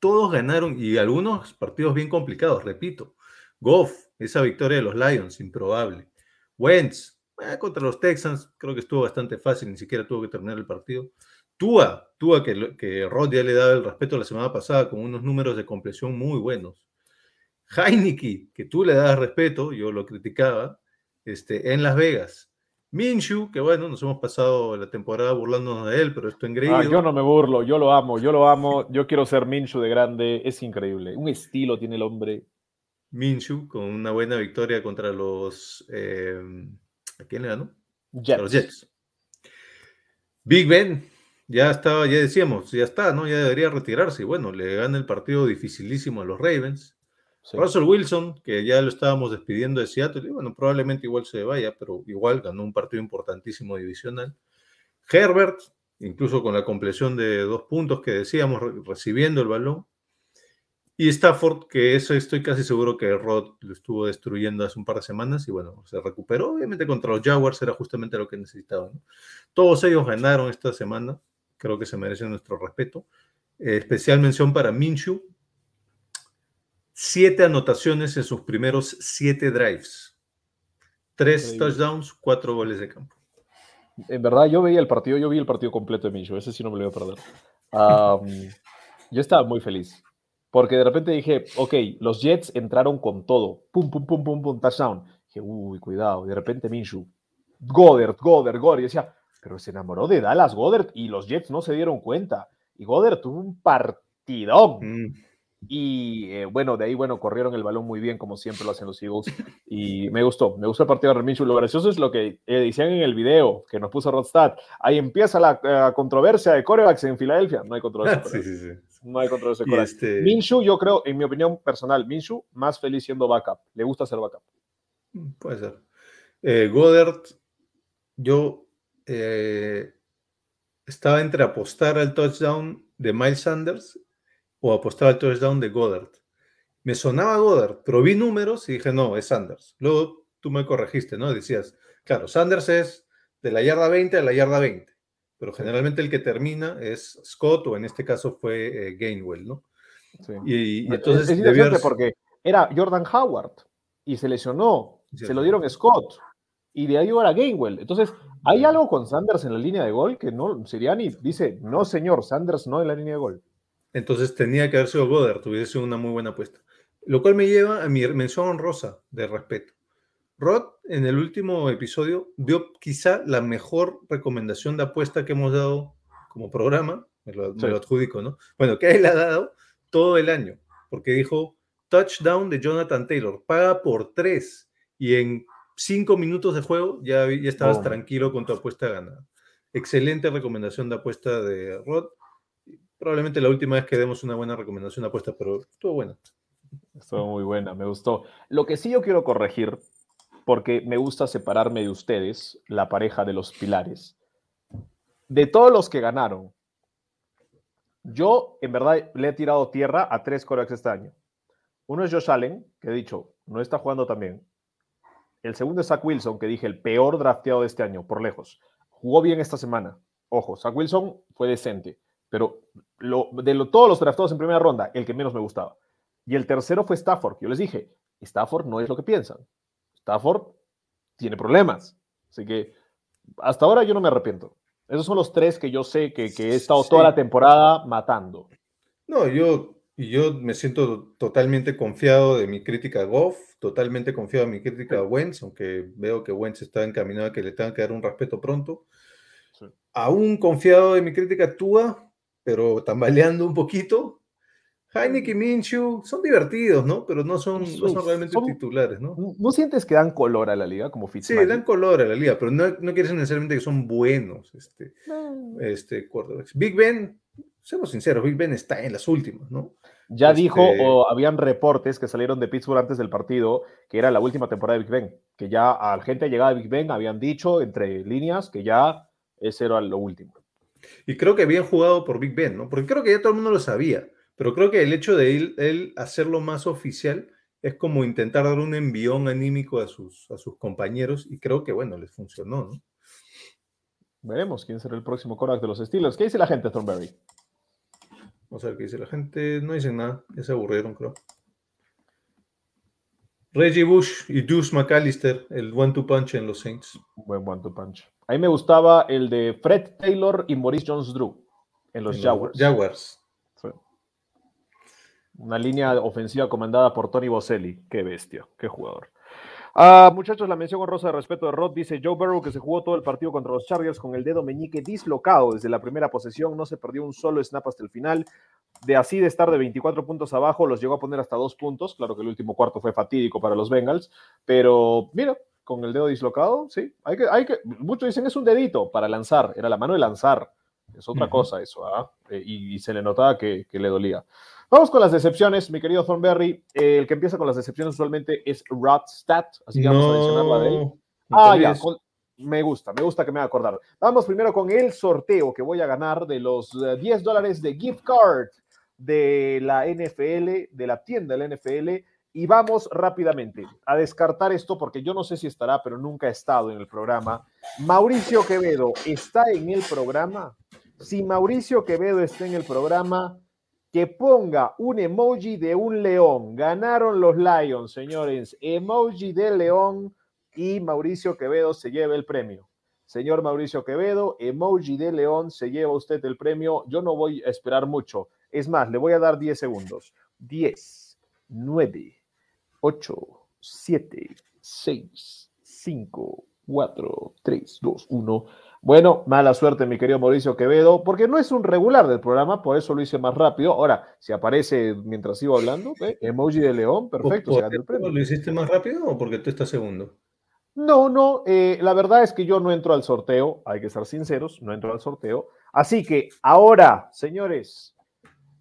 Todos ganaron y algunos partidos bien complicados, repito. Goff, esa victoria de los Lions, improbable. Wentz, eh, contra los Texans, creo que estuvo bastante fácil, ni siquiera tuvo que terminar el partido. Tua, Tua que, que Rod ya le daba el respeto la semana pasada con unos números de compleción muy buenos. Heineke, que tú le das respeto, yo lo criticaba, este, en Las Vegas. Minshew, que bueno, nos hemos pasado la temporada burlándonos de él, pero esto engreído. Ah, yo no me burlo, yo lo amo, yo lo amo, yo quiero ser Minshew de grande, es increíble. Un estilo tiene el hombre. Minshew con una buena victoria contra los... eh, ¿A quién le ganó? Jets. Los Jets. Big Ben, ya estaba, ya decíamos, ya está, ¿no? Ya debería retirarse. Y bueno, le gana el partido dificilísimo a los Ravens. Russell Wilson, que ya lo estábamos despidiendo de Seattle, y bueno, probablemente igual se vaya, pero igual ganó un partido importantísimo divisional. Herbert, incluso con la compleción de dos puntos que decíamos, re- recibiendo el balón. Y Stafford, que eso estoy casi seguro que Rod lo estuvo destruyendo hace un par de semanas y bueno, se recuperó. Obviamente contra los Jaguars era justamente lo que necesitaban. Todos ellos ganaron esta semana. Creo que se merecen nuestro respeto. Eh, especial mención para Minshew. Siete anotaciones en sus primeros siete drives. Tres Increíble. touchdowns, cuatro goles de campo. En verdad, yo veía el partido, yo vi el partido completo de Minshew, ese sí no me lo iba a perder. Am, [LAUGHS] yo estaba muy feliz, porque de repente dije, ok, los Jets entraron con todo, pum, pum, pum, pum, pum, touchdown. Dije, uy, cuidado, y de repente Minshew, Goddard, Goddard, Goddard, y decía, pero se enamoró de Dallas Goddard y los Jets no se dieron cuenta. Y Goddard tuvo un partidón. Mm. Y eh, bueno, de ahí, bueno, corrieron el balón muy bien, como siempre lo hacen los Eagles. Y me gustó, me gustó el partido de Minshew. Lo gracioso es lo que eh, decían en el video que nos puso Rodstad. Ahí empieza la eh, controversia de corebacks en Filadelfia. No hay controversia. [LAUGHS] Sí, sí, sí. No hay controversia de este- Minshew, yo creo, en mi opinión personal, Minshew más feliz siendo backup. Le gusta ser backup. Puede ser. Eh, Goddard, yo estaba entre apostar al touchdown de Miles Sanders o apostar al touchdown de Goddard. Me sonaba Goddard, pero vi números y dije, no, es Sanders. Luego tú me corregiste, ¿no? Decías, claro, Sanders es de la yarda 20 a la yarda 20, pero generalmente el que termina es Scott o en este caso fue eh, Gainwell, ¿no? Sí. Y, y Es- entonces es interesante haber- porque era Jordan Howard y se lesionó, Sí, se lo dieron Scott y de ahí era Gainwell. Entonces, hay algo con Sanders en la línea de gol que no, Siriani dice, no señor, Sanders no en la línea de gol. Entonces tenía que haber sido Goddard, hubiese sido una muy buena apuesta. Lo cual me lleva a mi mención honrosa de respeto. Rod, en el último episodio, dio quizá la mejor recomendación de apuesta que hemos dado como programa. Me lo, me Sí. lo adjudico, ¿no? Bueno, que él ha dado todo el año, porque dijo touchdown de Jonathan Taylor, paga por tres y en cinco minutos de juego ya, ya estabas tranquilo con tu apuesta ganada. Excelente recomendación de apuesta de Rod. Probablemente la última vez que demos una buena recomendación apuesta, pero estuvo buena. Estuvo muy buena, me gustó. Lo que sí yo quiero corregir, porque me gusta separarme de ustedes, la pareja de los pilares. De todos los que ganaron, yo en verdad le he tirado tierra a tres corebacks este año. Uno es Josh Allen, que he dicho, no está jugando tan bien. El segundo es Zach Wilson, que dije, el peor drafteado de este año, por lejos. Jugó bien esta semana. Ojo, Zach Wilson fue decente, pero lo- de lo- todos los draftados en primera ronda, el que menos me gustaba. Y el tercero fue Stafford. Yo les dije, Stafford no es lo que piensan. Stafford tiene problemas. Así que hasta ahora yo no me arrepiento. Esos son los tres que yo sé que, que he estado toda la temporada matando. No, yo, yo me siento totalmente confiado de mi crítica a Goff, totalmente confiado de mi crítica a Wentz, aunque veo que Wentz está encaminado a que le tengan que dar un respeto pronto. Sí. Aún confiado de mi crítica a Tua, pero tambaleando un poquito. Heineck y Minshew son divertidos, ¿no? Pero no son, no son realmente Son- titulares, ¿no? ¿No ¿No sientes que dan color a la liga como Sí, Fitzmagic? dan color a la liga, pero no, no quiere decir necesariamente que son buenos este, No. este, quarterbacks. Big Ben, seamos sinceros, Big Ben está en las últimas, ¿no? Ya Este- dijo, o habían reportes que salieron de Pittsburgh antes del partido, que era la última temporada de Big Ben, que ya a la gente llegada de Big Ben habían dicho entre líneas que ya ese era lo último. Y creo que bien jugado por Big Ben, ¿no? Porque creo que ya todo el mundo lo sabía, pero creo que el hecho de él, él hacerlo más oficial es como intentar dar un envión anímico a sus, a sus compañeros y creo que, bueno, les funcionó, ¿no? Veremos quién será el próximo quarterback de los Steelers. ¿Qué dice la gente, Thornberry? Vamos a ver qué dice la gente. No dicen nada, ya se aburrieron, creo. Reggie Bush y Deuce McAllister, el one-two punch en los Saints. Buen one to punch. A mí me gustaba el de Fred Taylor y Maurice Jones-Drew en los en Jaguars. Jaguars. Sí. Una línea ofensiva comandada por Tony Boselli. Qué bestia, qué jugador. Ah, muchachos, la mención honrosa de respeto de Rod dice Joe Burrow que se jugó todo el partido contra los Chargers con el dedo meñique dislocado desde la primera posesión, no se perdió un solo snap hasta el final. De así de estar de 24 puntos abajo, los llegó a poner hasta dos puntos. Claro que el último cuarto fue fatídico para los Bengals, pero mira, con el dedo dislocado, sí, hay que, hay que, muchos dicen es un dedito para lanzar, era la mano de lanzar, es otra cosa eso, ¿ah? Eh, y, y se le notaba que, que le dolía. Vamos con las decepciones, mi querido Thornberry. Eh, el que empieza con las decepciones usualmente es Rodstat, así que vamos a mencionarla de él. Ah, ya, con- me gusta, me gusta que me acordar. Vamos primero con el sorteo que voy a ganar de los eh, 10 dólares de gift card de la NFL, de la tienda de la NFL. Y vamos rápidamente a descartar esto porque yo no sé si estará, pero nunca ha estado en el programa. Mauricio Quevedo, ¿está en el programa? Si Mauricio Quevedo está en el programa, que ponga un emoji de un león. Ganaron los Lions, señores. Emoji de león y Mauricio Quevedo se lleva el premio. Señor Mauricio Quevedo, emoji de león, se lleva usted el premio. Yo no voy a esperar mucho. Es más, le voy a dar 10 segundos. 10, 9, 8, 7, 6, 5, 4, 3, 2, 1. Bueno, mala suerte, mi querido Mauricio Quevedo, porque no es un regular del programa, por eso lo hice más rápido. Ahora, si aparece mientras sigo hablando, ¿eh? emoji de león, perfecto, se el premio. ¿Lo hiciste más rápido o porque tú estás segundo? No, no, eh, la verdad es que yo no entro al sorteo, hay que ser sinceros, no entro al sorteo. Así que ahora, señores,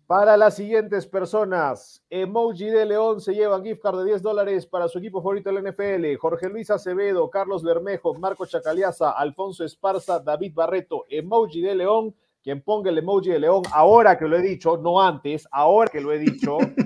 para las siguientes personas, Emoji de León se lleva gift card de 10 dólares para su equipo favorito del NFL. Jorge Luis Acevedo, Carlos Bermejo, Marco Chacaliaza, Alfonso Esparza, David Barreto. Emoji de León, quien ponga el emoji de León, ahora que lo he dicho, no antes, ahora que lo he dicho, [LAUGHS]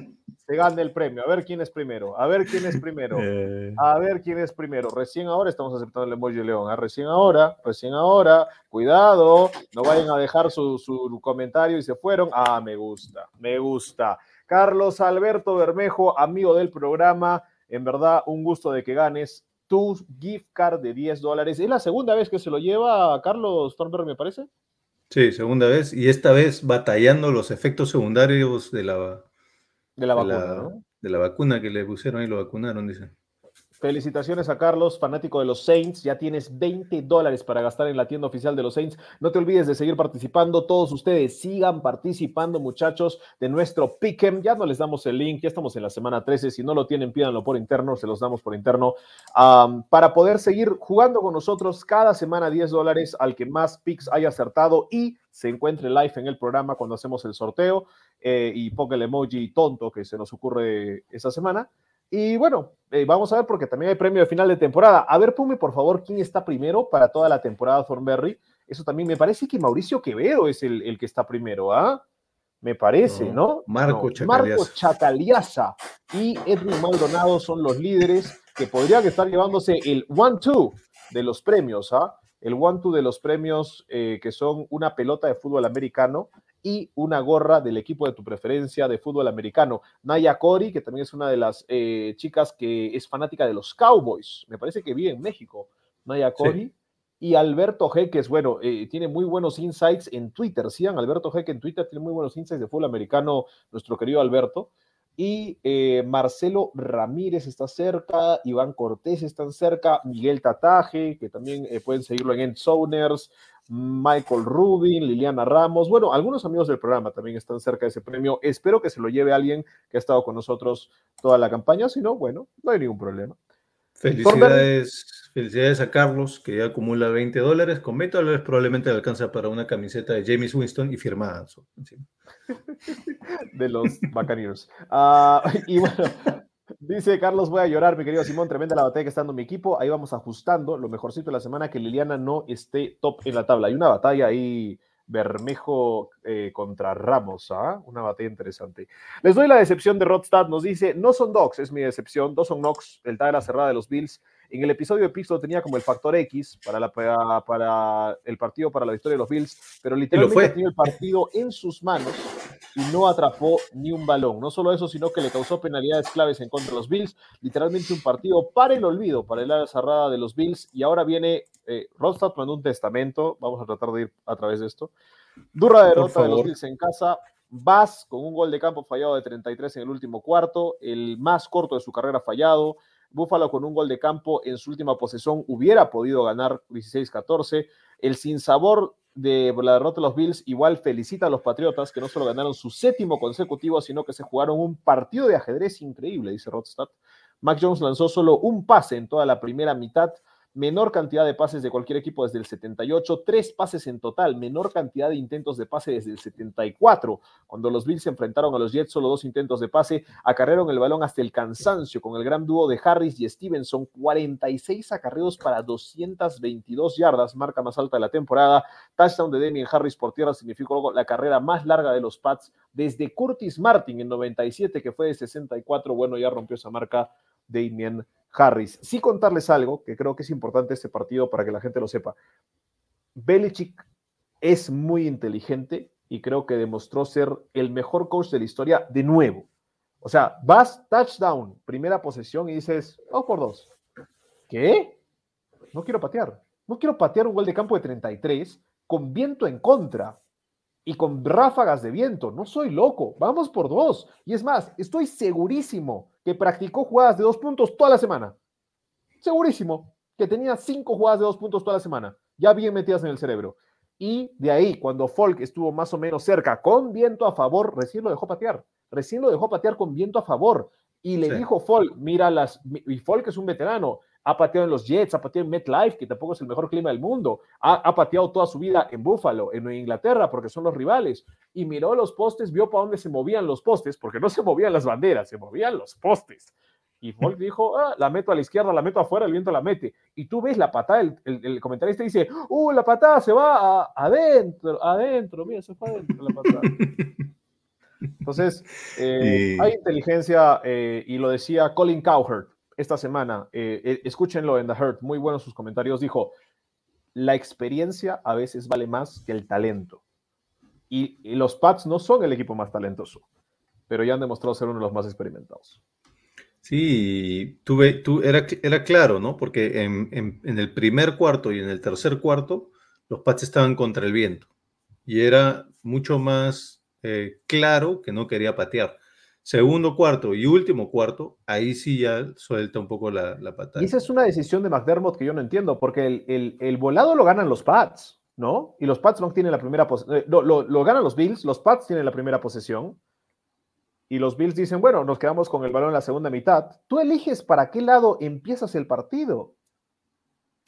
se gane el premio. A ver quién es primero. A ver quién es primero. [LAUGHS] Eh. A ver quién es primero. Recién ahora estamos aceptando el emoji de león. ¿eh? Recién ahora, recién ahora. Cuidado. No vayan a dejar su, su comentario y se fueron. Ah, me gusta, me gusta. Carlos Alberto Bermejo, amigo del programa. En verdad, un gusto de que ganes tu gift card de 10 dólares. ¿Es la segunda vez que se lo lleva Carlos Thornberg, me parece? Sí, segunda vez. Y esta vez batallando los efectos secundarios de la de la vacuna, De la vacuna que le pusieron y lo vacunaron, dicen. Felicitaciones a Carlos, fanático de los Saints. Ya tienes 20 dólares para gastar en la tienda oficial de los Saints. No te olvides de seguir participando. Todos ustedes sigan participando, muchachos, de nuestro Pick'em. Ya no les damos el link, ya estamos en la semana 13. Si no lo tienen, pídanlo por interno, se los damos por interno. para poder seguir jugando con nosotros cada semana 10 dólares al que más picks haya acertado y se encuentre live en el programa cuando hacemos el sorteo. Eh, y ponga el emoji tonto que se nos ocurre esa semana. Y bueno, eh, vamos a ver porque también hay premio de final de temporada. A ver, ponme por favor quién está primero para toda la temporada Thornberry. Eso también me parece que Mauricio Quevedo es el, que está primero, ¿ah? Me parece, ¿no? Marco no, Marco Chacaliaza y Edwin Maldonado son los líderes que podrían estar llevándose el one-two de los premios, ¿ah? El one-two de los premios eh, que son una pelota de fútbol americano y una gorra del equipo de tu preferencia de fútbol americano. Naya Cori, que también es una de las eh, chicas que es fanática de los Cowboys, me parece que vive en México. Naya Cori. Y Alberto G, que es bueno, eh, tiene muy buenos insights en Twitter. Sigan Alberto G, que en Twitter tiene muy buenos insights de fútbol americano, nuestro querido Alberto. Y eh, Marcelo Ramírez está cerca, Iván Cortés está cerca, Miguel Tataje, que también pueden seguirlo en Endzoners, Michael Rubin, Liliana Ramos, bueno, algunos amigos del programa también están cerca de ese premio. Espero que se lo lleve alguien que ha estado con nosotros toda la campaña, si no, bueno, no hay ningún problema. Felicidades, felicidades a Carlos, que ya acumula 20 dólares. Con 20 dólares probablemente le alcanza para una camiseta de James Winston y firmada. [LAUGHS] de los Buccaneers. Ah, [LAUGHS] y bueno, Dice Carlos, voy a llorar, mi querido Simón, tremenda la batalla que está dando mi equipo. Ahí vamos ajustando. Lo mejorcito de la semana que Liliana no esté top en la tabla. Hay una batalla ahí, Bermejo eh, contra Ramos, ¿ah? Una batalla interesante. Les doy la decepción de Rodstad. Nos dice, no son dogs, es mi decepción. Dos son Knox, el la cerrada de los Bills. En el episodio de Pixel tenía como el factor X para, la, para, el partido para la victoria de los Bills, pero literalmente tenía el partido en sus manos y no atrapó ni un balón. No solo eso, sino que le causó penalidades claves en contra de los Bills. Literalmente un partido para el olvido, para el área cerrada de los Bills. Y ahora viene, eh, Rodstad mandó un testamento, vamos a tratar de ir a través de esto. Dura derrota de los Bills en casa. Vas con un gol de campo fallado de 33 en el último cuarto, el más corto de su carrera fallado. Búfalo con un gol de campo en su última posesión hubiera podido ganar 16-14. El sinsabor de la derrota de los Bills igual felicita a los Patriotas que no solo ganaron su séptimo consecutivo, sino que se jugaron un partido de ajedrez increíble, dice Rodstad. Mac Jones lanzó solo un pase en toda la primera mitad. Menor cantidad de pases de cualquier equipo desde el 78, tres pases en total, menor cantidad de intentos de pase desde el 74. Cuando los Bills se enfrentaron a los Jets, solo dos intentos de pase, acarrearon el balón hasta el cansancio con el gran dúo de Harris y Stevenson, 46 acarreos para 222 yardas, marca más alta de la temporada. Touchdown de Damien Harris por tierra significó la carrera más larga de los Pats desde Curtis Martin en 97, que fue de 64. Bueno, ya rompió esa marca Damien Harris. Sí contarles algo que creo que es importante este partido para que la gente lo sepa. Belichick es muy inteligente y creo que demostró ser el mejor coach de la historia de nuevo. O sea, vas touchdown, primera posesión y dices, dos por dos. ¿Qué? No quiero patear. No quiero patear un gol de campo de 33 con viento en contra y con ráfagas de viento. No soy loco. Vamos por dos. Y es más, estoy segurísimo que practicó jugadas de dos puntos toda la semana. Segurísimo que tenía cinco jugadas de dos puntos toda la semana, ya bien metidas en el cerebro. Y de ahí, cuando Folk estuvo más o menos cerca, con viento a favor, recién lo dejó patear. Recién lo dejó patear con viento a favor. Y le dijo Folk, mira las. Y Folk es un veterano ha pateado en los Jets, ha pateado en MetLife, que tampoco es el mejor clima del mundo, ha, ha, pateado toda su vida en Buffalo, en Inglaterra, porque son los rivales, y miró los postes, vio para dónde se movían los postes, porque no se movían las banderas, se movían los postes. Y Folk [LAUGHS] dijo, ah, la meto a la izquierda, la meto afuera, el viento la mete. Y tú ves la patada, el, el, el comentarista dice, uh, la patada se va a, adentro, adentro, mira, se fue adentro la patada. [LAUGHS] Entonces, eh, hay inteligencia, eh, y lo decía Colin Cowherd, esta semana, eh, escúchenlo en The Hurt, muy buenos sus comentarios, dijo, la experiencia a veces vale más que el talento. Y, los Pats no son el equipo más talentoso, pero ya han demostrado ser uno de los más experimentados. Sí, tuve, tú, era, era claro, ¿no? Porque en, el primer cuarto y en el tercer cuarto, los Pats estaban contra el viento. Y era mucho más eh, claro que no quería patear segundo cuarto y último cuarto, ahí sí ya suelta un poco la, la patada. Y esa es una decisión de McDermott que yo no entiendo, porque el, el, el volado lo ganan los Pats, ¿no? Y los Pats no tienen la primera posesión, lo, lo, lo, ganan los Bills, los Pats tienen la primera posesión, y los Bills dicen, bueno, nos quedamos con el balón en la segunda mitad. Tú eliges para qué lado empiezas el partido.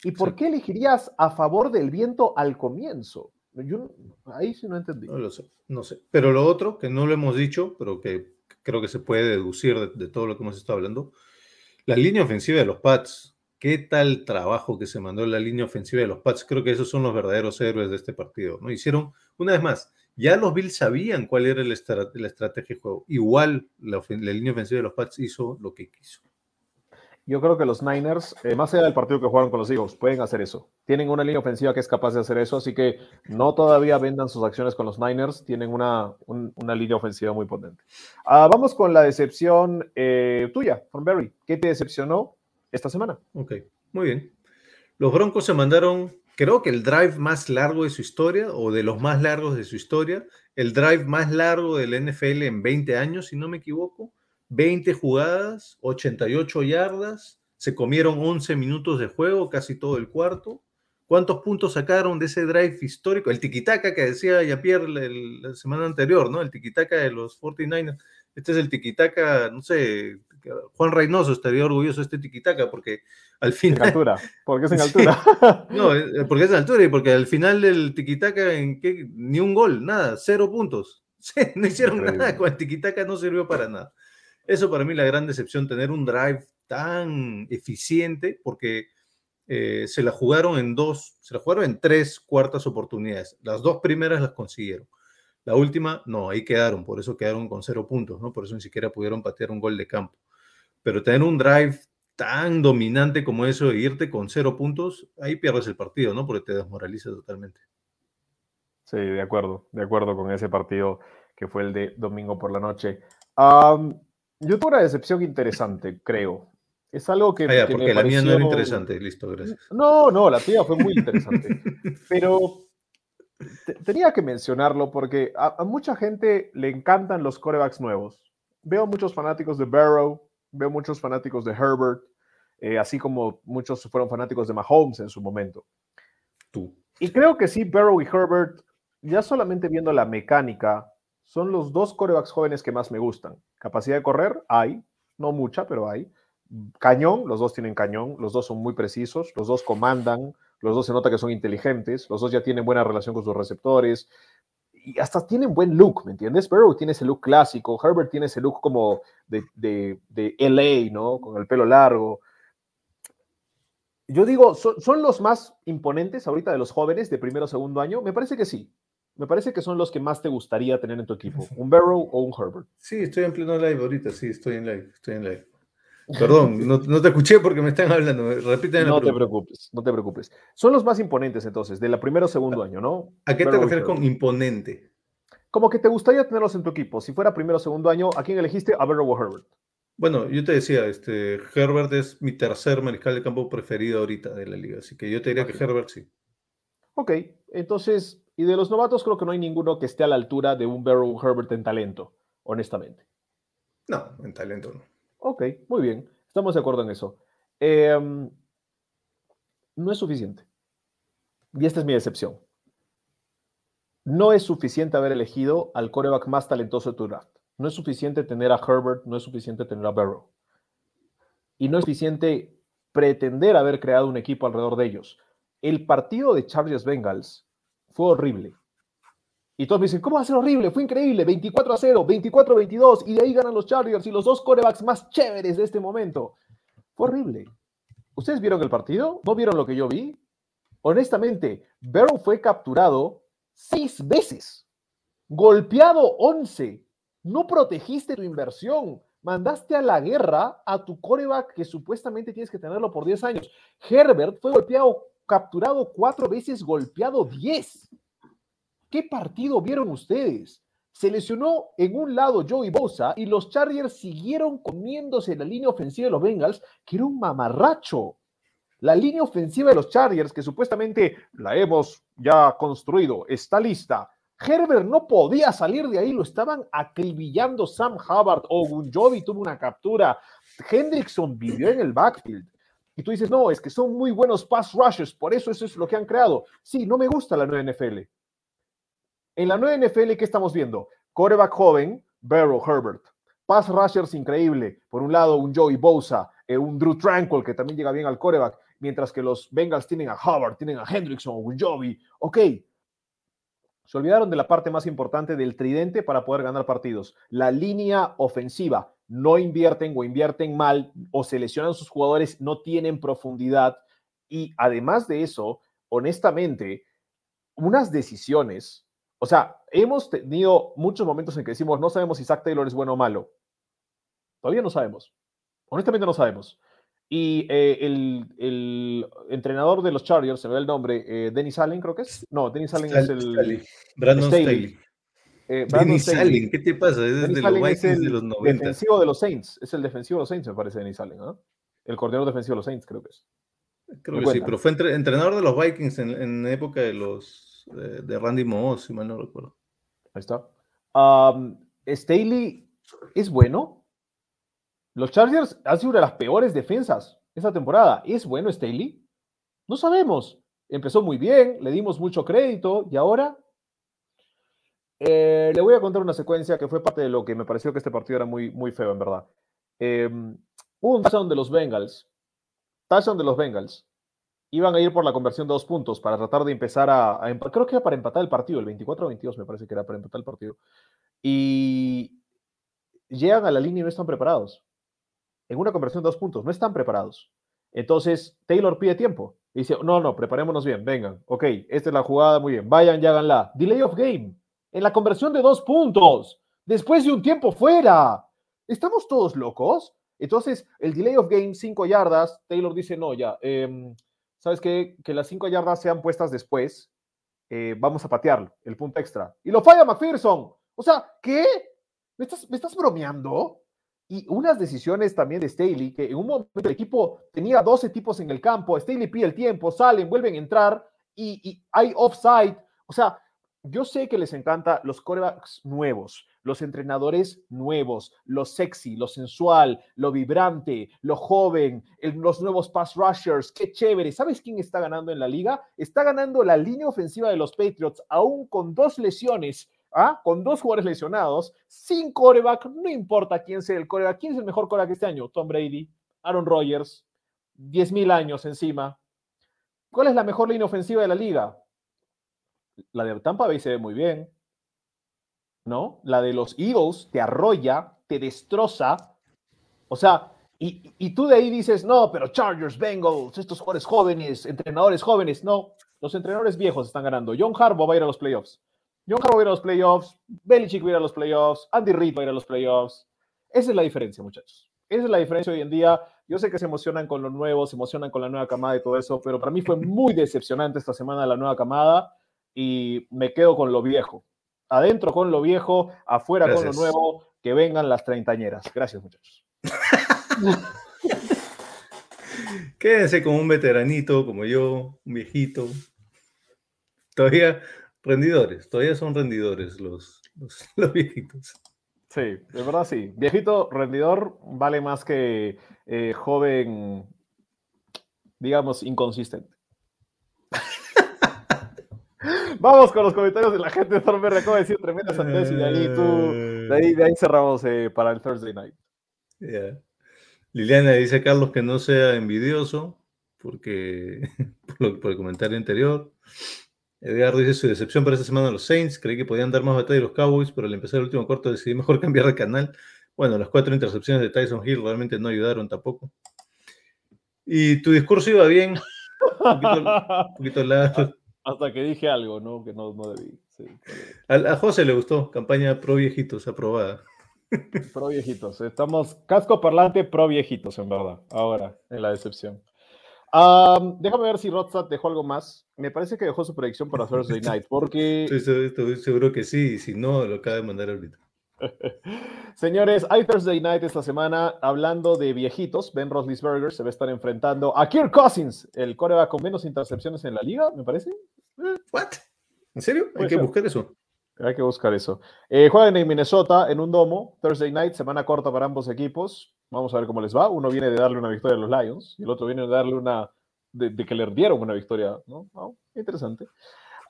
¿Y por sí. qué elegirías a favor del viento al comienzo? Yo ahí sí no entendí. No lo sé, no sé. Pero lo otro, que no lo hemos dicho, pero que creo que se puede deducir de, todo lo que hemos estado hablando. La línea ofensiva de los Pats, qué tal trabajo que se mandó en la línea ofensiva de los Pats. Creo que esos son los verdaderos héroes de este partido. ¿no? Hicieron, una vez más, ya los Bills sabían cuál era la estrategia de juego. Igual la, la, línea ofensiva de los Pats hizo lo que quiso. Yo creo que los Niners, eh, más allá del partido que jugaron con los Eagles, pueden hacer eso. Tienen una línea ofensiva que es capaz de hacer eso, así que no todavía vendan sus acciones con los Niners. Tienen una, un, una línea ofensiva muy potente. Uh, vamos con la decepción eh, tuya, Berry. ¿Qué te decepcionó esta semana? Ok, muy bien. Los Broncos se mandaron, creo que el drive más largo de su historia, o de los más largos de su historia, el drive más largo del NFL en 20 años, si no me equivoco 20 jugadas, 88 yardas, se comieron 11 minutos de juego, casi todo el cuarto. ¿Cuántos puntos sacaron de ese drive histórico? El tiquitaca que decía Yapierre la, la semana anterior, ¿no? El tiquitaca de los 49ers. Este es el tiquitaca, no sé, Juan Reynoso estaría orgulloso de este tiquitaca porque al final... En altura, porque es en [LAUGHS] altura. Sí. [LAUGHS] No, eh, porque es en altura y porque al final del tiquitaca en qué, ni un gol, nada, cero puntos. [LAUGHS] Sí, no hicieron Increíble. nada, con el tiquitaca no sirvió para nada. Eso para mí la gran decepción, tener un drive tan eficiente, porque eh, se la jugaron en dos, se la jugaron en tres cuartas oportunidades. Las dos primeras las consiguieron. La última, no, ahí quedaron, por eso quedaron con cero puntos, ¿no? Por eso ni siquiera pudieron patear un gol de campo. Pero tener un drive tan dominante como eso de irte con cero puntos, ahí pierdes el partido, ¿no? Porque te desmoraliza totalmente. Sí, de acuerdo, de acuerdo con ese partido que fue el de domingo por la noche. Yo tuve una decepción interesante, creo. Es algo que. Ah, ya, que porque me la pareció... mía no era interesante, listo, gracias. No, no, la tuya fue muy interesante. [LAUGHS] pero tenía que mencionarlo porque a, a, mucha gente le encantan los corebacks nuevos. Veo muchos fanáticos de Barrow, veo muchos fanáticos de Herbert, eh, así como muchos fueron fanáticos de Mahomes en su momento. Tú. Y creo que sí, Barrow y Herbert, ya solamente viendo la mecánica, son los dos corebacks jóvenes que más me gustan. Capacidad de correr, hay, no mucha, pero hay. cañón, los dos tienen cañón, los dos son muy precisos, los dos comandan, los dos se nota que son inteligentes, los dos ya tienen buena relación con sus receptores y hasta tienen buen look, ¿me entiendes? Burrow tiene ese look clásico, Herbert tiene ese look como de, de, de LA, ¿no? Con el pelo largo. Yo digo, ¿son, ¿son, los más imponentes ahorita de los jóvenes de primero o segundo año? Me parece que sí. Me parece que son los que más te gustaría tener en tu equipo, un Barrow o un Herbert. Sí, estoy en pleno live ahorita, sí, estoy en live, estoy en live. [LAUGHS] Perdón, no, no, te escuché porque me están hablando. Repiten No te preocupes, no te preocupes. Son los más imponentes entonces, de la primera o segundo año, ¿no? ¿A qué te refieres con imponente? Como que te gustaría tenerlos en tu equipo. Si fuera primero o segundo año, ¿a quién elegiste? ¿A Barrow o Herbert? Bueno, yo te decía, este, Herbert es mi tercer mariscal de campo preferido ahorita de la liga, así que yo te diría okay. que Herbert sí. Ok, entonces, y de los novatos creo que no hay ninguno que esté a la altura de un Barrow Herbert en talento, honestamente. No, en talento no. Ok, muy bien. Estamos de acuerdo en eso. Eh, no es suficiente. Y esta es mi decepción. No es suficiente haber elegido al coreback más talentoso de tu draft. No es suficiente tener a Herbert, no es suficiente tener a Barrow. Y no es suficiente pretender haber creado un equipo alrededor de ellos. El partido de Chargers Bengals fue horrible. Y todos me dicen, ¿cómo va a ser horrible? Fue increíble, 24 a 0, 24 a 22, y de ahí ganan los Chargers y los dos corebacks más chéveres de este momento. Fue horrible. ¿Ustedes vieron el partido? ¿No vieron lo que yo vi? Honestamente, Barrow fue capturado seis veces, golpeado 11. No protegiste tu inversión. Mandaste a la guerra a tu coreback que supuestamente tienes que tenerlo por 10 años. Herbert fue golpeado, capturado cuatro veces, golpeado 10. ¿Qué partido vieron ustedes? Se lesionó en un lado Joey Bosa y los Chargers siguieron comiéndose la línea ofensiva de los Bengals, que era un mamarracho. La línea ofensiva de los Chargers, que supuestamente la hemos ya construido, está lista. Herbert no podía salir de ahí, lo estaban acribillando Sam Hubbard o Gunjovi tuvo una captura. Hendrickson vivió en el backfield. Y tú dices, no, es que son muy buenos pass rushers, por eso eso es lo que han creado. Sí, no me gusta la nueva NFL. En la nueva NFL, ¿qué estamos viendo? Coreback joven, Barrow Herbert. Pass rushers increíble. Por un lado, un Joey Bosa, eh, un Drew Tranquil, que también llega bien al coreback, mientras que los Bengals tienen a Hubbard, tienen a Hendrickson, un Joey. Ok. Se olvidaron de la parte más importante del tridente para poder ganar partidos. La línea ofensiva. No invierten o invierten mal o seleccionan sus jugadores, no tienen profundidad. Y además de eso, honestamente, unas decisiones o sea, hemos tenido muchos momentos en que decimos, no sabemos si Zach Taylor es bueno o malo. Todavía no sabemos. Honestamente no sabemos. Y eh, el, el, entrenador de los Chargers, se me ve el nombre, eh, Dennis Allen creo que es. No, Dennis Allen es el... Staley. Brandon Staley. Eh, Dennis Allen, ¿qué te pasa? Es de los Vikings de los 90. defensivo de los Saints. Es el defensivo de los Saints, me parece, Dennis Allen. ¿no? El coordinador defensivo de los Saints, creo que es. Creo que cuenta. sí, pero fue entre, entrenador de los Vikings en, en época de los de, de Randy Moss, si mal no recuerdo. Ahí está. Um, Staley es bueno. Los Chargers han sido una de las peores defensas esta temporada. ¿Es bueno Staley? No sabemos. Empezó muy bien, le dimos mucho crédito y ahora eh, le voy a contar una secuencia que fue parte de lo que me pareció que este partido era muy, muy feo, en verdad. Hubo un touchdown de los Bengals. Touchdown de los Bengals iban a ir por la conversión de dos puntos para tratar de empezar a, a empatar. Creo que era para empatar el partido, el 24-22 me parece que era para empatar el partido. Y llegan a la línea y no están preparados. En una conversión de dos puntos, no están preparados. Entonces, Taylor pide tiempo. Y dice, no, no, preparémonos bien, vengan. Ok, esta es la jugada, muy bien. Vayan y háganla. Delay of game. En la conversión de dos puntos. Después de un tiempo fuera. ¿Estamos todos locos? Entonces, el delay of game, cinco yardas. Taylor dice, no, ya. Eh, ¿sabes qué? Que las cinco yardas sean puestas después, eh, vamos a patearlo, el punto extra. Y lo falla McPherson. O sea, ¿qué? ¿Me estás, ¿Me estás bromeando? Y unas decisiones también de Staley, que en un momento el equipo tenía 12 tipos en el campo, Staley pide el tiempo, salen, vuelven a entrar y hay offside. O sea, yo sé que les encanta los corebacks nuevos, los entrenadores nuevos, lo sexy, lo sensual, lo vibrante, lo joven, los nuevos pass rushers, qué chévere. ¿Sabes quién está ganando en la liga? Está ganando la línea ofensiva de los Patriots, aún con dos lesiones, ¿ah? con dos jugadores lesionados, sin coreback, no importa quién sea el coreback, quién es el mejor coreback este año, Tom Brady. Aaron Rodgers, 10.000 años encima. ¿Cuál es la mejor línea ofensiva de la liga? La de Tampa Bay se ve muy bien. ¿No? La de los Eagles te arrolla, te destroza. O sea, y, y tú de ahí dices, no, pero Chargers, Bengals, estos jugadores jóvenes, entrenadores jóvenes. No, los entrenadores viejos están ganando. John Harbaugh va a ir a los playoffs. John Harbaugh va a ir a los playoffs. Belichick va a ir a los playoffs. Andy Reid va a ir a los playoffs. Esa es la diferencia, muchachos. Esa es la diferencia hoy en día. Yo sé que se emocionan con lo nuevo, se emocionan con la nueva camada y todo eso, pero para mí fue muy decepcionante esta semana la nueva camada y me quedo con lo viejo. Adentro con lo viejo, afuera con lo nuevo, que vengan las treintañeras. Gracias, muchachos. [LAUGHS] Quédense con un veteranito como yo, un viejito. Todavía rendidores, todavía son rendidores los, los, [LAUGHS] los viejitos. Sí, de verdad sí. Viejito rendidor vale más que eh, joven, digamos, inconsistente. Vamos con los comentarios de la gente. Stormer acaba de decir tremenda sandez y de ahí tú, de ahí, de cerramos eh, para el Thursday night. Liliana dice a Carlos que no sea envidioso porque [LAUGHS] por, el comentario anterior. Edgardo dice su decepción para esta semana los Saints. Creí que podían dar más batalla a los Cowboys, pero al empezar el último cuarto decidí mejor [LAUGHS] cambiar de canal. Bueno, las cuatro intercepciones de Tyson Hill realmente no ayudaron tampoco. Y tu discurso iba bien. Un poquito, un poquito largo. Hasta que dije algo, ¿no? Que no, no debí. Sí, A, a José le gustó. Campaña pro viejitos aprobada. [LAUGHS] pro viejitos. Estamos casco parlante pro viejitos, en verdad. Ahora, en la decepción. Am, déjame ver si Rodstad dejó algo más. Me parece que dejó su predicción para Thursday [LAUGHS] night, porque Estoy, seguro- estoy seguro que sí. y Si no, lo acaba de mandar ahorita. [LAUGHS] Señores, hay Thursday Night esta semana hablando de viejitos. Ben Roethlisberger se va a estar enfrentando a Kirk Cousins, el coreback con menos intercepciones en la liga, me parece. ¿What? ¿En serio? Hay que ser. buscar eso. Hay que buscar eso. Eh, juegan en Minnesota en un domo. Thursday Night, semana corta para ambos equipos. Vamos a ver cómo les va. Uno viene de darle una victoria a los Lions y el otro viene de darle una. de, de que le dieron una victoria. ¿no? Oh, interesante.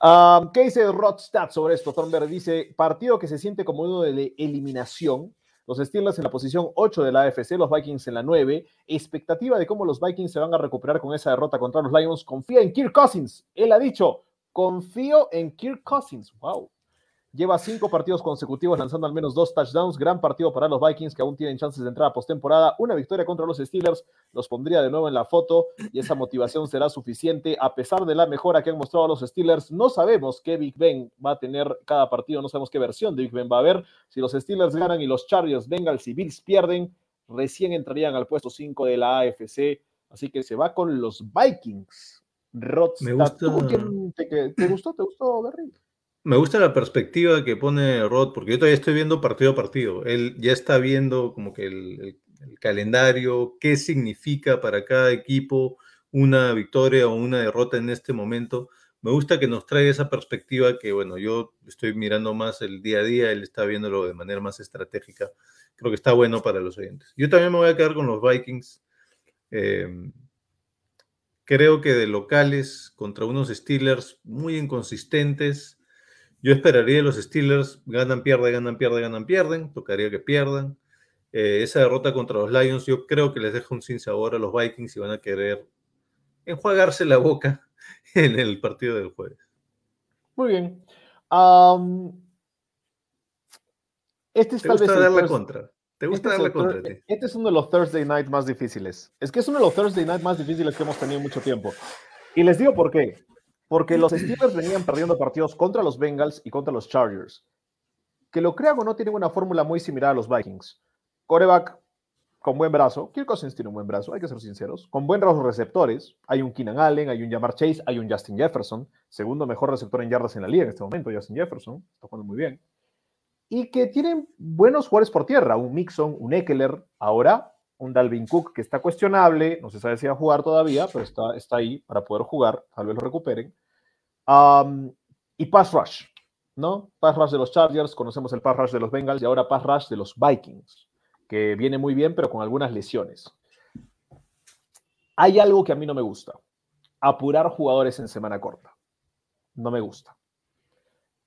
Um, ¿Qué dice Rodstad sobre esto? Thornberg dice: partido que se siente como uno de eliminación. Los Steelers en la posición 8 de la AFC, los Vikings en la 9. Expectativa de cómo los Vikings se van a recuperar con esa derrota contra los Lions. Confía en Kirk Cousins. Él ha dicho: confío en Kirk Cousins. Wow. Lleva cinco partidos consecutivos lanzando al menos dos touchdowns. Gran partido para los Vikings que aún tienen chances de entrar a postemporada. Una victoria contra los Steelers los pondría de nuevo en la foto y esa motivación será suficiente. A pesar de la mejora que han mostrado los Steelers, no sabemos qué Big Ben va a tener cada partido, no sabemos qué versión de Big Ben va a haber. Si los Steelers ganan y los Chargers, Bengals y Bills pierden, recién entrarían al puesto 5 de la AFC. Así que se va con los Vikings. Rodstad, Me gusta- ¿tú con quién te, gustó? ¿Te gustó, Berry? Me gusta la perspectiva que pone Rod, porque yo todavía estoy viendo partido a partido. Él ya está viendo como que el, calendario, qué significa para cada equipo una victoria o una derrota en este momento. Me gusta que nos traiga esa perspectiva que, bueno, yo estoy mirando más el día a día, él está viéndolo de manera más estratégica. Creo que está bueno para los oyentes. Yo también me voy a quedar con los Vikings. Eh, creo que de locales contra unos Steelers muy inconsistentes. Yo esperaría los Steelers, ganan, pierden, ganan, pierden, ganan, pierden. Tocaría que pierdan. Eh, esa derrota contra los Lions, yo creo que les deja un sinsabor a los Vikings y van a querer enjuagarse la boca [LAUGHS] en el partido del jueves. Muy bien. Este es ¿Te tal vez gusta el dar la contra? ¿Te gusta este dar la contra ti? Este es uno de los Thursday Night más difíciles. Es que es uno de los Thursday Night más difíciles que hemos tenido en mucho tiempo. Y les digo por qué. Porque los [CLEARS THROAT] Steelers venían perdiendo partidos contra los Bengals y contra los Chargers. Que lo crean o no, tienen una fórmula muy similar a los Vikings. Coreback con buen brazo. Kirk Cousins tiene un buen brazo, hay que ser sinceros. Con buenos receptores. Hay un Keenan Allen, hay un Jamar Chase, hay un Justin Jefferson. Segundo mejor receptor en yardas en la liga en este momento, Justin Jefferson. Está jugando muy bien. Y que tienen buenos jugadores por tierra. Un Mixon, un Eckler. Ahora, un Dalvin Cook que está cuestionable. No se sabe si va a jugar todavía, pero está, está ahí para poder jugar. Tal vez lo recuperen. Um, y Pass Rush. ¿no? Pass rush de los Chargers, conocemos el pass rush de los Bengals y ahora pass rush de los Vikings, que viene muy bien, pero con algunas lesiones. Hay algo que a mí no me gusta, apurar jugadores en semana corta. No me gusta.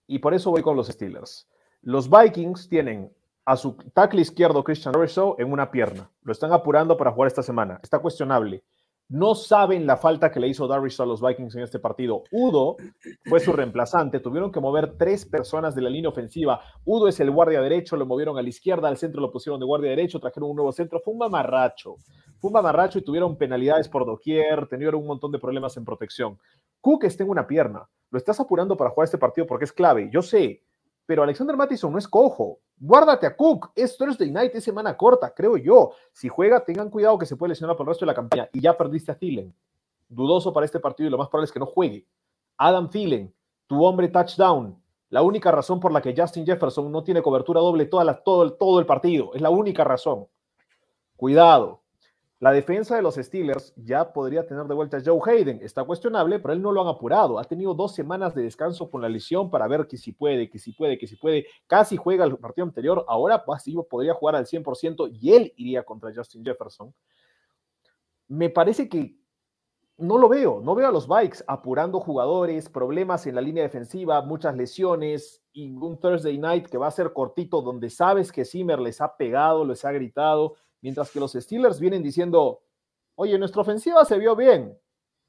Y por eso voy con los Steelers. Los Vikings tienen a su tackle izquierdo, Christian Rousseau, en una pierna. Lo están apurando para jugar esta semana. Está cuestionable. No saben la falta que le hizo Darius a los Vikings en este partido. Udo fue su reemplazante. Tuvieron que mover tres personas de la línea ofensiva. Udo es el guardia derecho, lo movieron a la izquierda, al centro lo pusieron de guardia derecho, trajeron un nuevo centro. Fue un mamarracho. Fue un mamarracho y tuvieron penalidades por doquier, tuvieron un montón de problemas en protección. Cook está en una pierna. Lo estás apurando para jugar este partido porque es clave. Yo sé, pero Alexander Mattison no es cojo. Guárdate a Cook. Es Thursday night, es semana corta, creo yo. Si juega, tengan cuidado que se puede lesionar por el resto de la campaña. Y ya perdiste a Thielen. Dudoso para este partido y lo más probable es que no juegue. Adam Thielen, tu hombre touchdown. La única razón por la que Justin Jefferson no tiene cobertura doble toda la, todo, todo el partido. Es la única razón. Cuidado. La defensa de los Steelers ya podría tener de vuelta a Joe Hayden. Está cuestionable, pero él no lo han apurado. Ha tenido dos semanas de descanso con la lesión para ver que si puede, que si puede, que si puede. Casi juega el partido anterior. Ahora pues, podría jugar al 100% y él iría contra Justin Jefferson. Me parece que no lo veo. No veo a los Bikes apurando jugadores, problemas en la línea defensiva, muchas lesiones y un Thursday night que va a ser cortito donde sabes que Zimmer les ha pegado, les ha gritado Mientras que los Steelers vienen diciendo, oye, nuestra ofensiva se vio bien.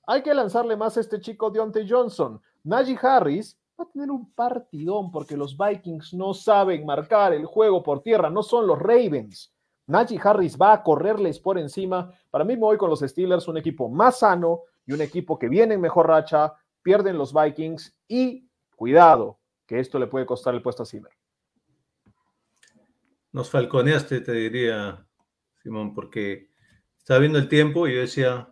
Hay que lanzarle más a este chico Deontay Johnson. Najee Harris va a tener un partidón porque los Vikings no saben marcar el juego por tierra, no son los Ravens. Najee Harris va a correrles por encima. Para mí me voy con los Steelers, un equipo más sano y un equipo que viene en mejor racha, pierden los Vikings y cuidado, que esto le puede costar el puesto a Zimmer. Nos falconeaste, te diría Simón, porque estaba viendo el tiempo y yo decía,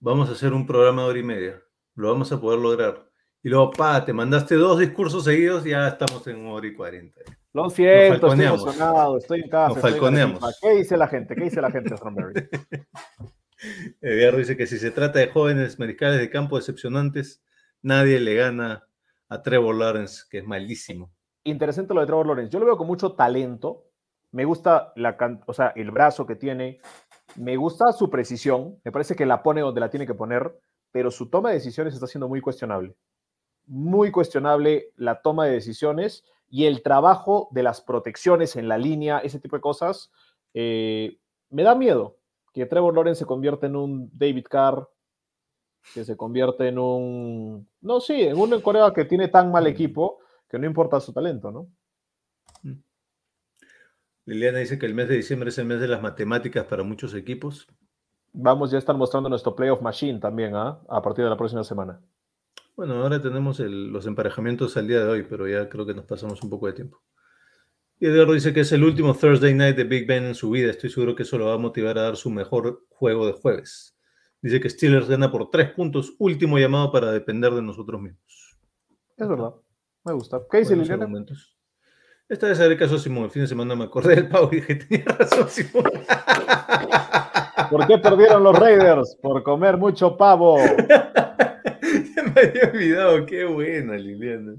vamos a hacer un programa de hora y media, lo vamos a poder lograr. Y luego, pa, te mandaste dos discursos seguidos y ya estamos en hora y cuarenta. Lo siento, estoy emocionado, estoy en casa. Nos falconeamos. ¿Qué dice la gente? ¿Qué dice la gente, Strawberry? [LAUGHS] [LAUGHS] Edgardo dice que si se trata de jóvenes mariscales de campo decepcionantes, nadie le gana a Trevor Lawrence, que es malísimo. Interesante lo de Trevor Lawrence. Yo lo veo con mucho talento, me gusta la, o sea, el brazo que tiene, me gusta su precisión, me parece que la pone donde la tiene que poner, pero su toma de decisiones está siendo muy cuestionable. Muy cuestionable la toma de decisiones y el trabajo de las protecciones en la línea, ese tipo de cosas. Eh, me da miedo que Trevor Lawrence se convierta en un David Carr, que se convierte en un, no, sí, en un Corea que tiene tan mal equipo que no importa su talento, ¿no? Liliana dice que el mes de diciembre es el mes de las matemáticas para muchos equipos. Vamos ya están mostrando nuestro playoff machine también, ¿ah? a partir de la próxima semana. Bueno, ahora tenemos los emparejamientos al día de hoy, pero ya creo que nos pasamos un poco de tiempo. Y Eduardo dice que es el último Thursday night de Big Ben en su vida. Estoy seguro que eso lo va a motivar a dar su mejor juego de jueves. Dice que Steelers gana por tres puntos. Último llamado para depender de nosotros mismos. Es verdad. Me gusta. ¿Qué dice Liliana? Esta vez haré caso a Simón. El fin de semana me acordé del pavo y dije, tenía razón, Simón. [LAUGHS] ¿Por qué perdieron los Raiders? Por comer mucho pavo. [LAUGHS] Se me había olvidado. Qué buena, Liliana.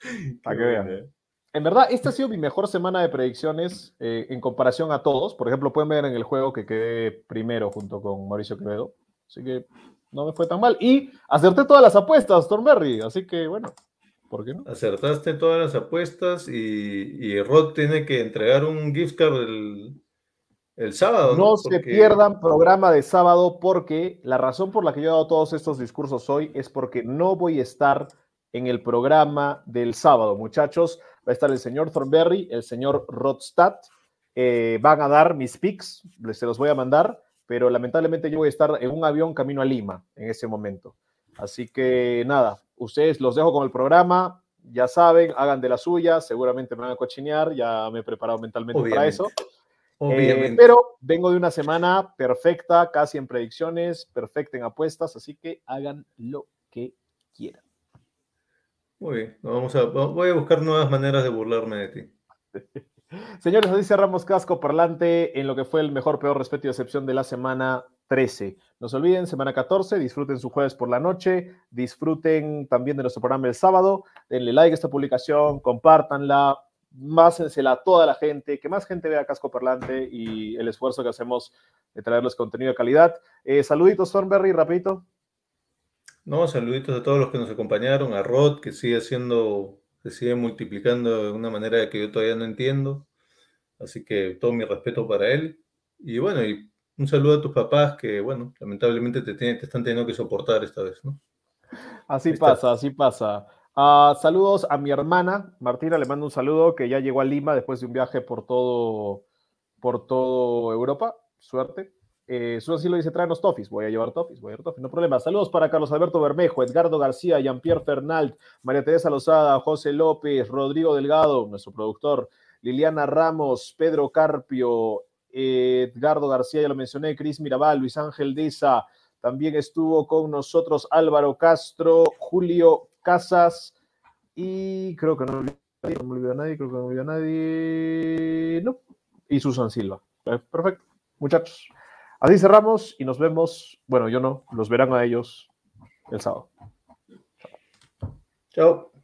[LAUGHS] Para que vean. En verdad, esta ha sido mi mejor semana de predicciones eh, en comparación a todos. Por ejemplo, pueden ver en el juego que quedé primero junto con Mauricio Quevedo. Así que no me fue tan mal. Y acerté todas las apuestas, Thornberry. Así que bueno, ¿Por qué no? Acertaste todas las apuestas y, y Rod tiene que entregar un gift card el, sábado. No, se pierdan programa de sábado porque la razón por la que yo he dado todos estos discursos hoy es porque no voy a estar en el programa del sábado, muchachos. Va a estar el señor Thornberry, el señor Rodstad. Eh, van a dar mis pics, se los voy a mandar, pero lamentablemente yo voy a estar en un avión camino a Lima en ese momento. Así que nada, Ustedes los dejo con el programa, ya saben, hagan de la suya, seguramente me van a cochinear, ya me he preparado mentalmente para eso. Eh, pero vengo de una semana perfecta, casi en predicciones, perfecta en apuestas, así que hagan lo que quieran. Muy bien, vamos a, voy a buscar nuevas maneras de burlarme de ti. [LAUGHS] Señores, así cerramos casco parlante en lo que fue el mejor, peor, respeto y excepción de la semana 13. No se olviden, semana 14, disfruten su jueves por la noche, disfruten también de nuestro programa el sábado, denle like a esta publicación, compártanla, másensela a toda la gente, que más gente vea Casco Parlante y el esfuerzo que hacemos de traerles contenido de calidad. Eh, saluditos, Thornberry, rapidito. No, saluditos a todos los que nos acompañaron, a Rod, que sigue haciendo, se sigue multiplicando de una manera que yo todavía no entiendo. Así que todo mi respeto para él. Y bueno, y un saludo a tus papás que, bueno, lamentablemente te, están teniendo que soportar esta vez, ¿no? Así pasa, así pasa. Ah, saludos a mi hermana, Martina, le mando un saludo que ya llegó a Lima después de un viaje por todo, por todo Europa. Suerte. Eh, Susan Silva dice, tráenos tofis. Voy a llevar tofis, voy a llevar tofis, no problema. Saludos para Carlos Alberto Bermejo, Edgardo García, Jean-Pierre Fernald, María Teresa Lozada, José López, Rodrigo Delgado, nuestro productor, Liliana Ramos, Pedro Carpio, eh, Edgardo García, ya lo mencioné, Cris Mirabal, Luis Ángel Deza, también estuvo con nosotros Álvaro Castro, Julio Casas y creo que no me olvidé a nadie, creo que no me olvidé a nadie. No. Y Susan Silva. Eh, Perfecto. Muchachos. Así cerramos y nos vemos. Bueno, yo no, los verán a ellos el sábado. Chao.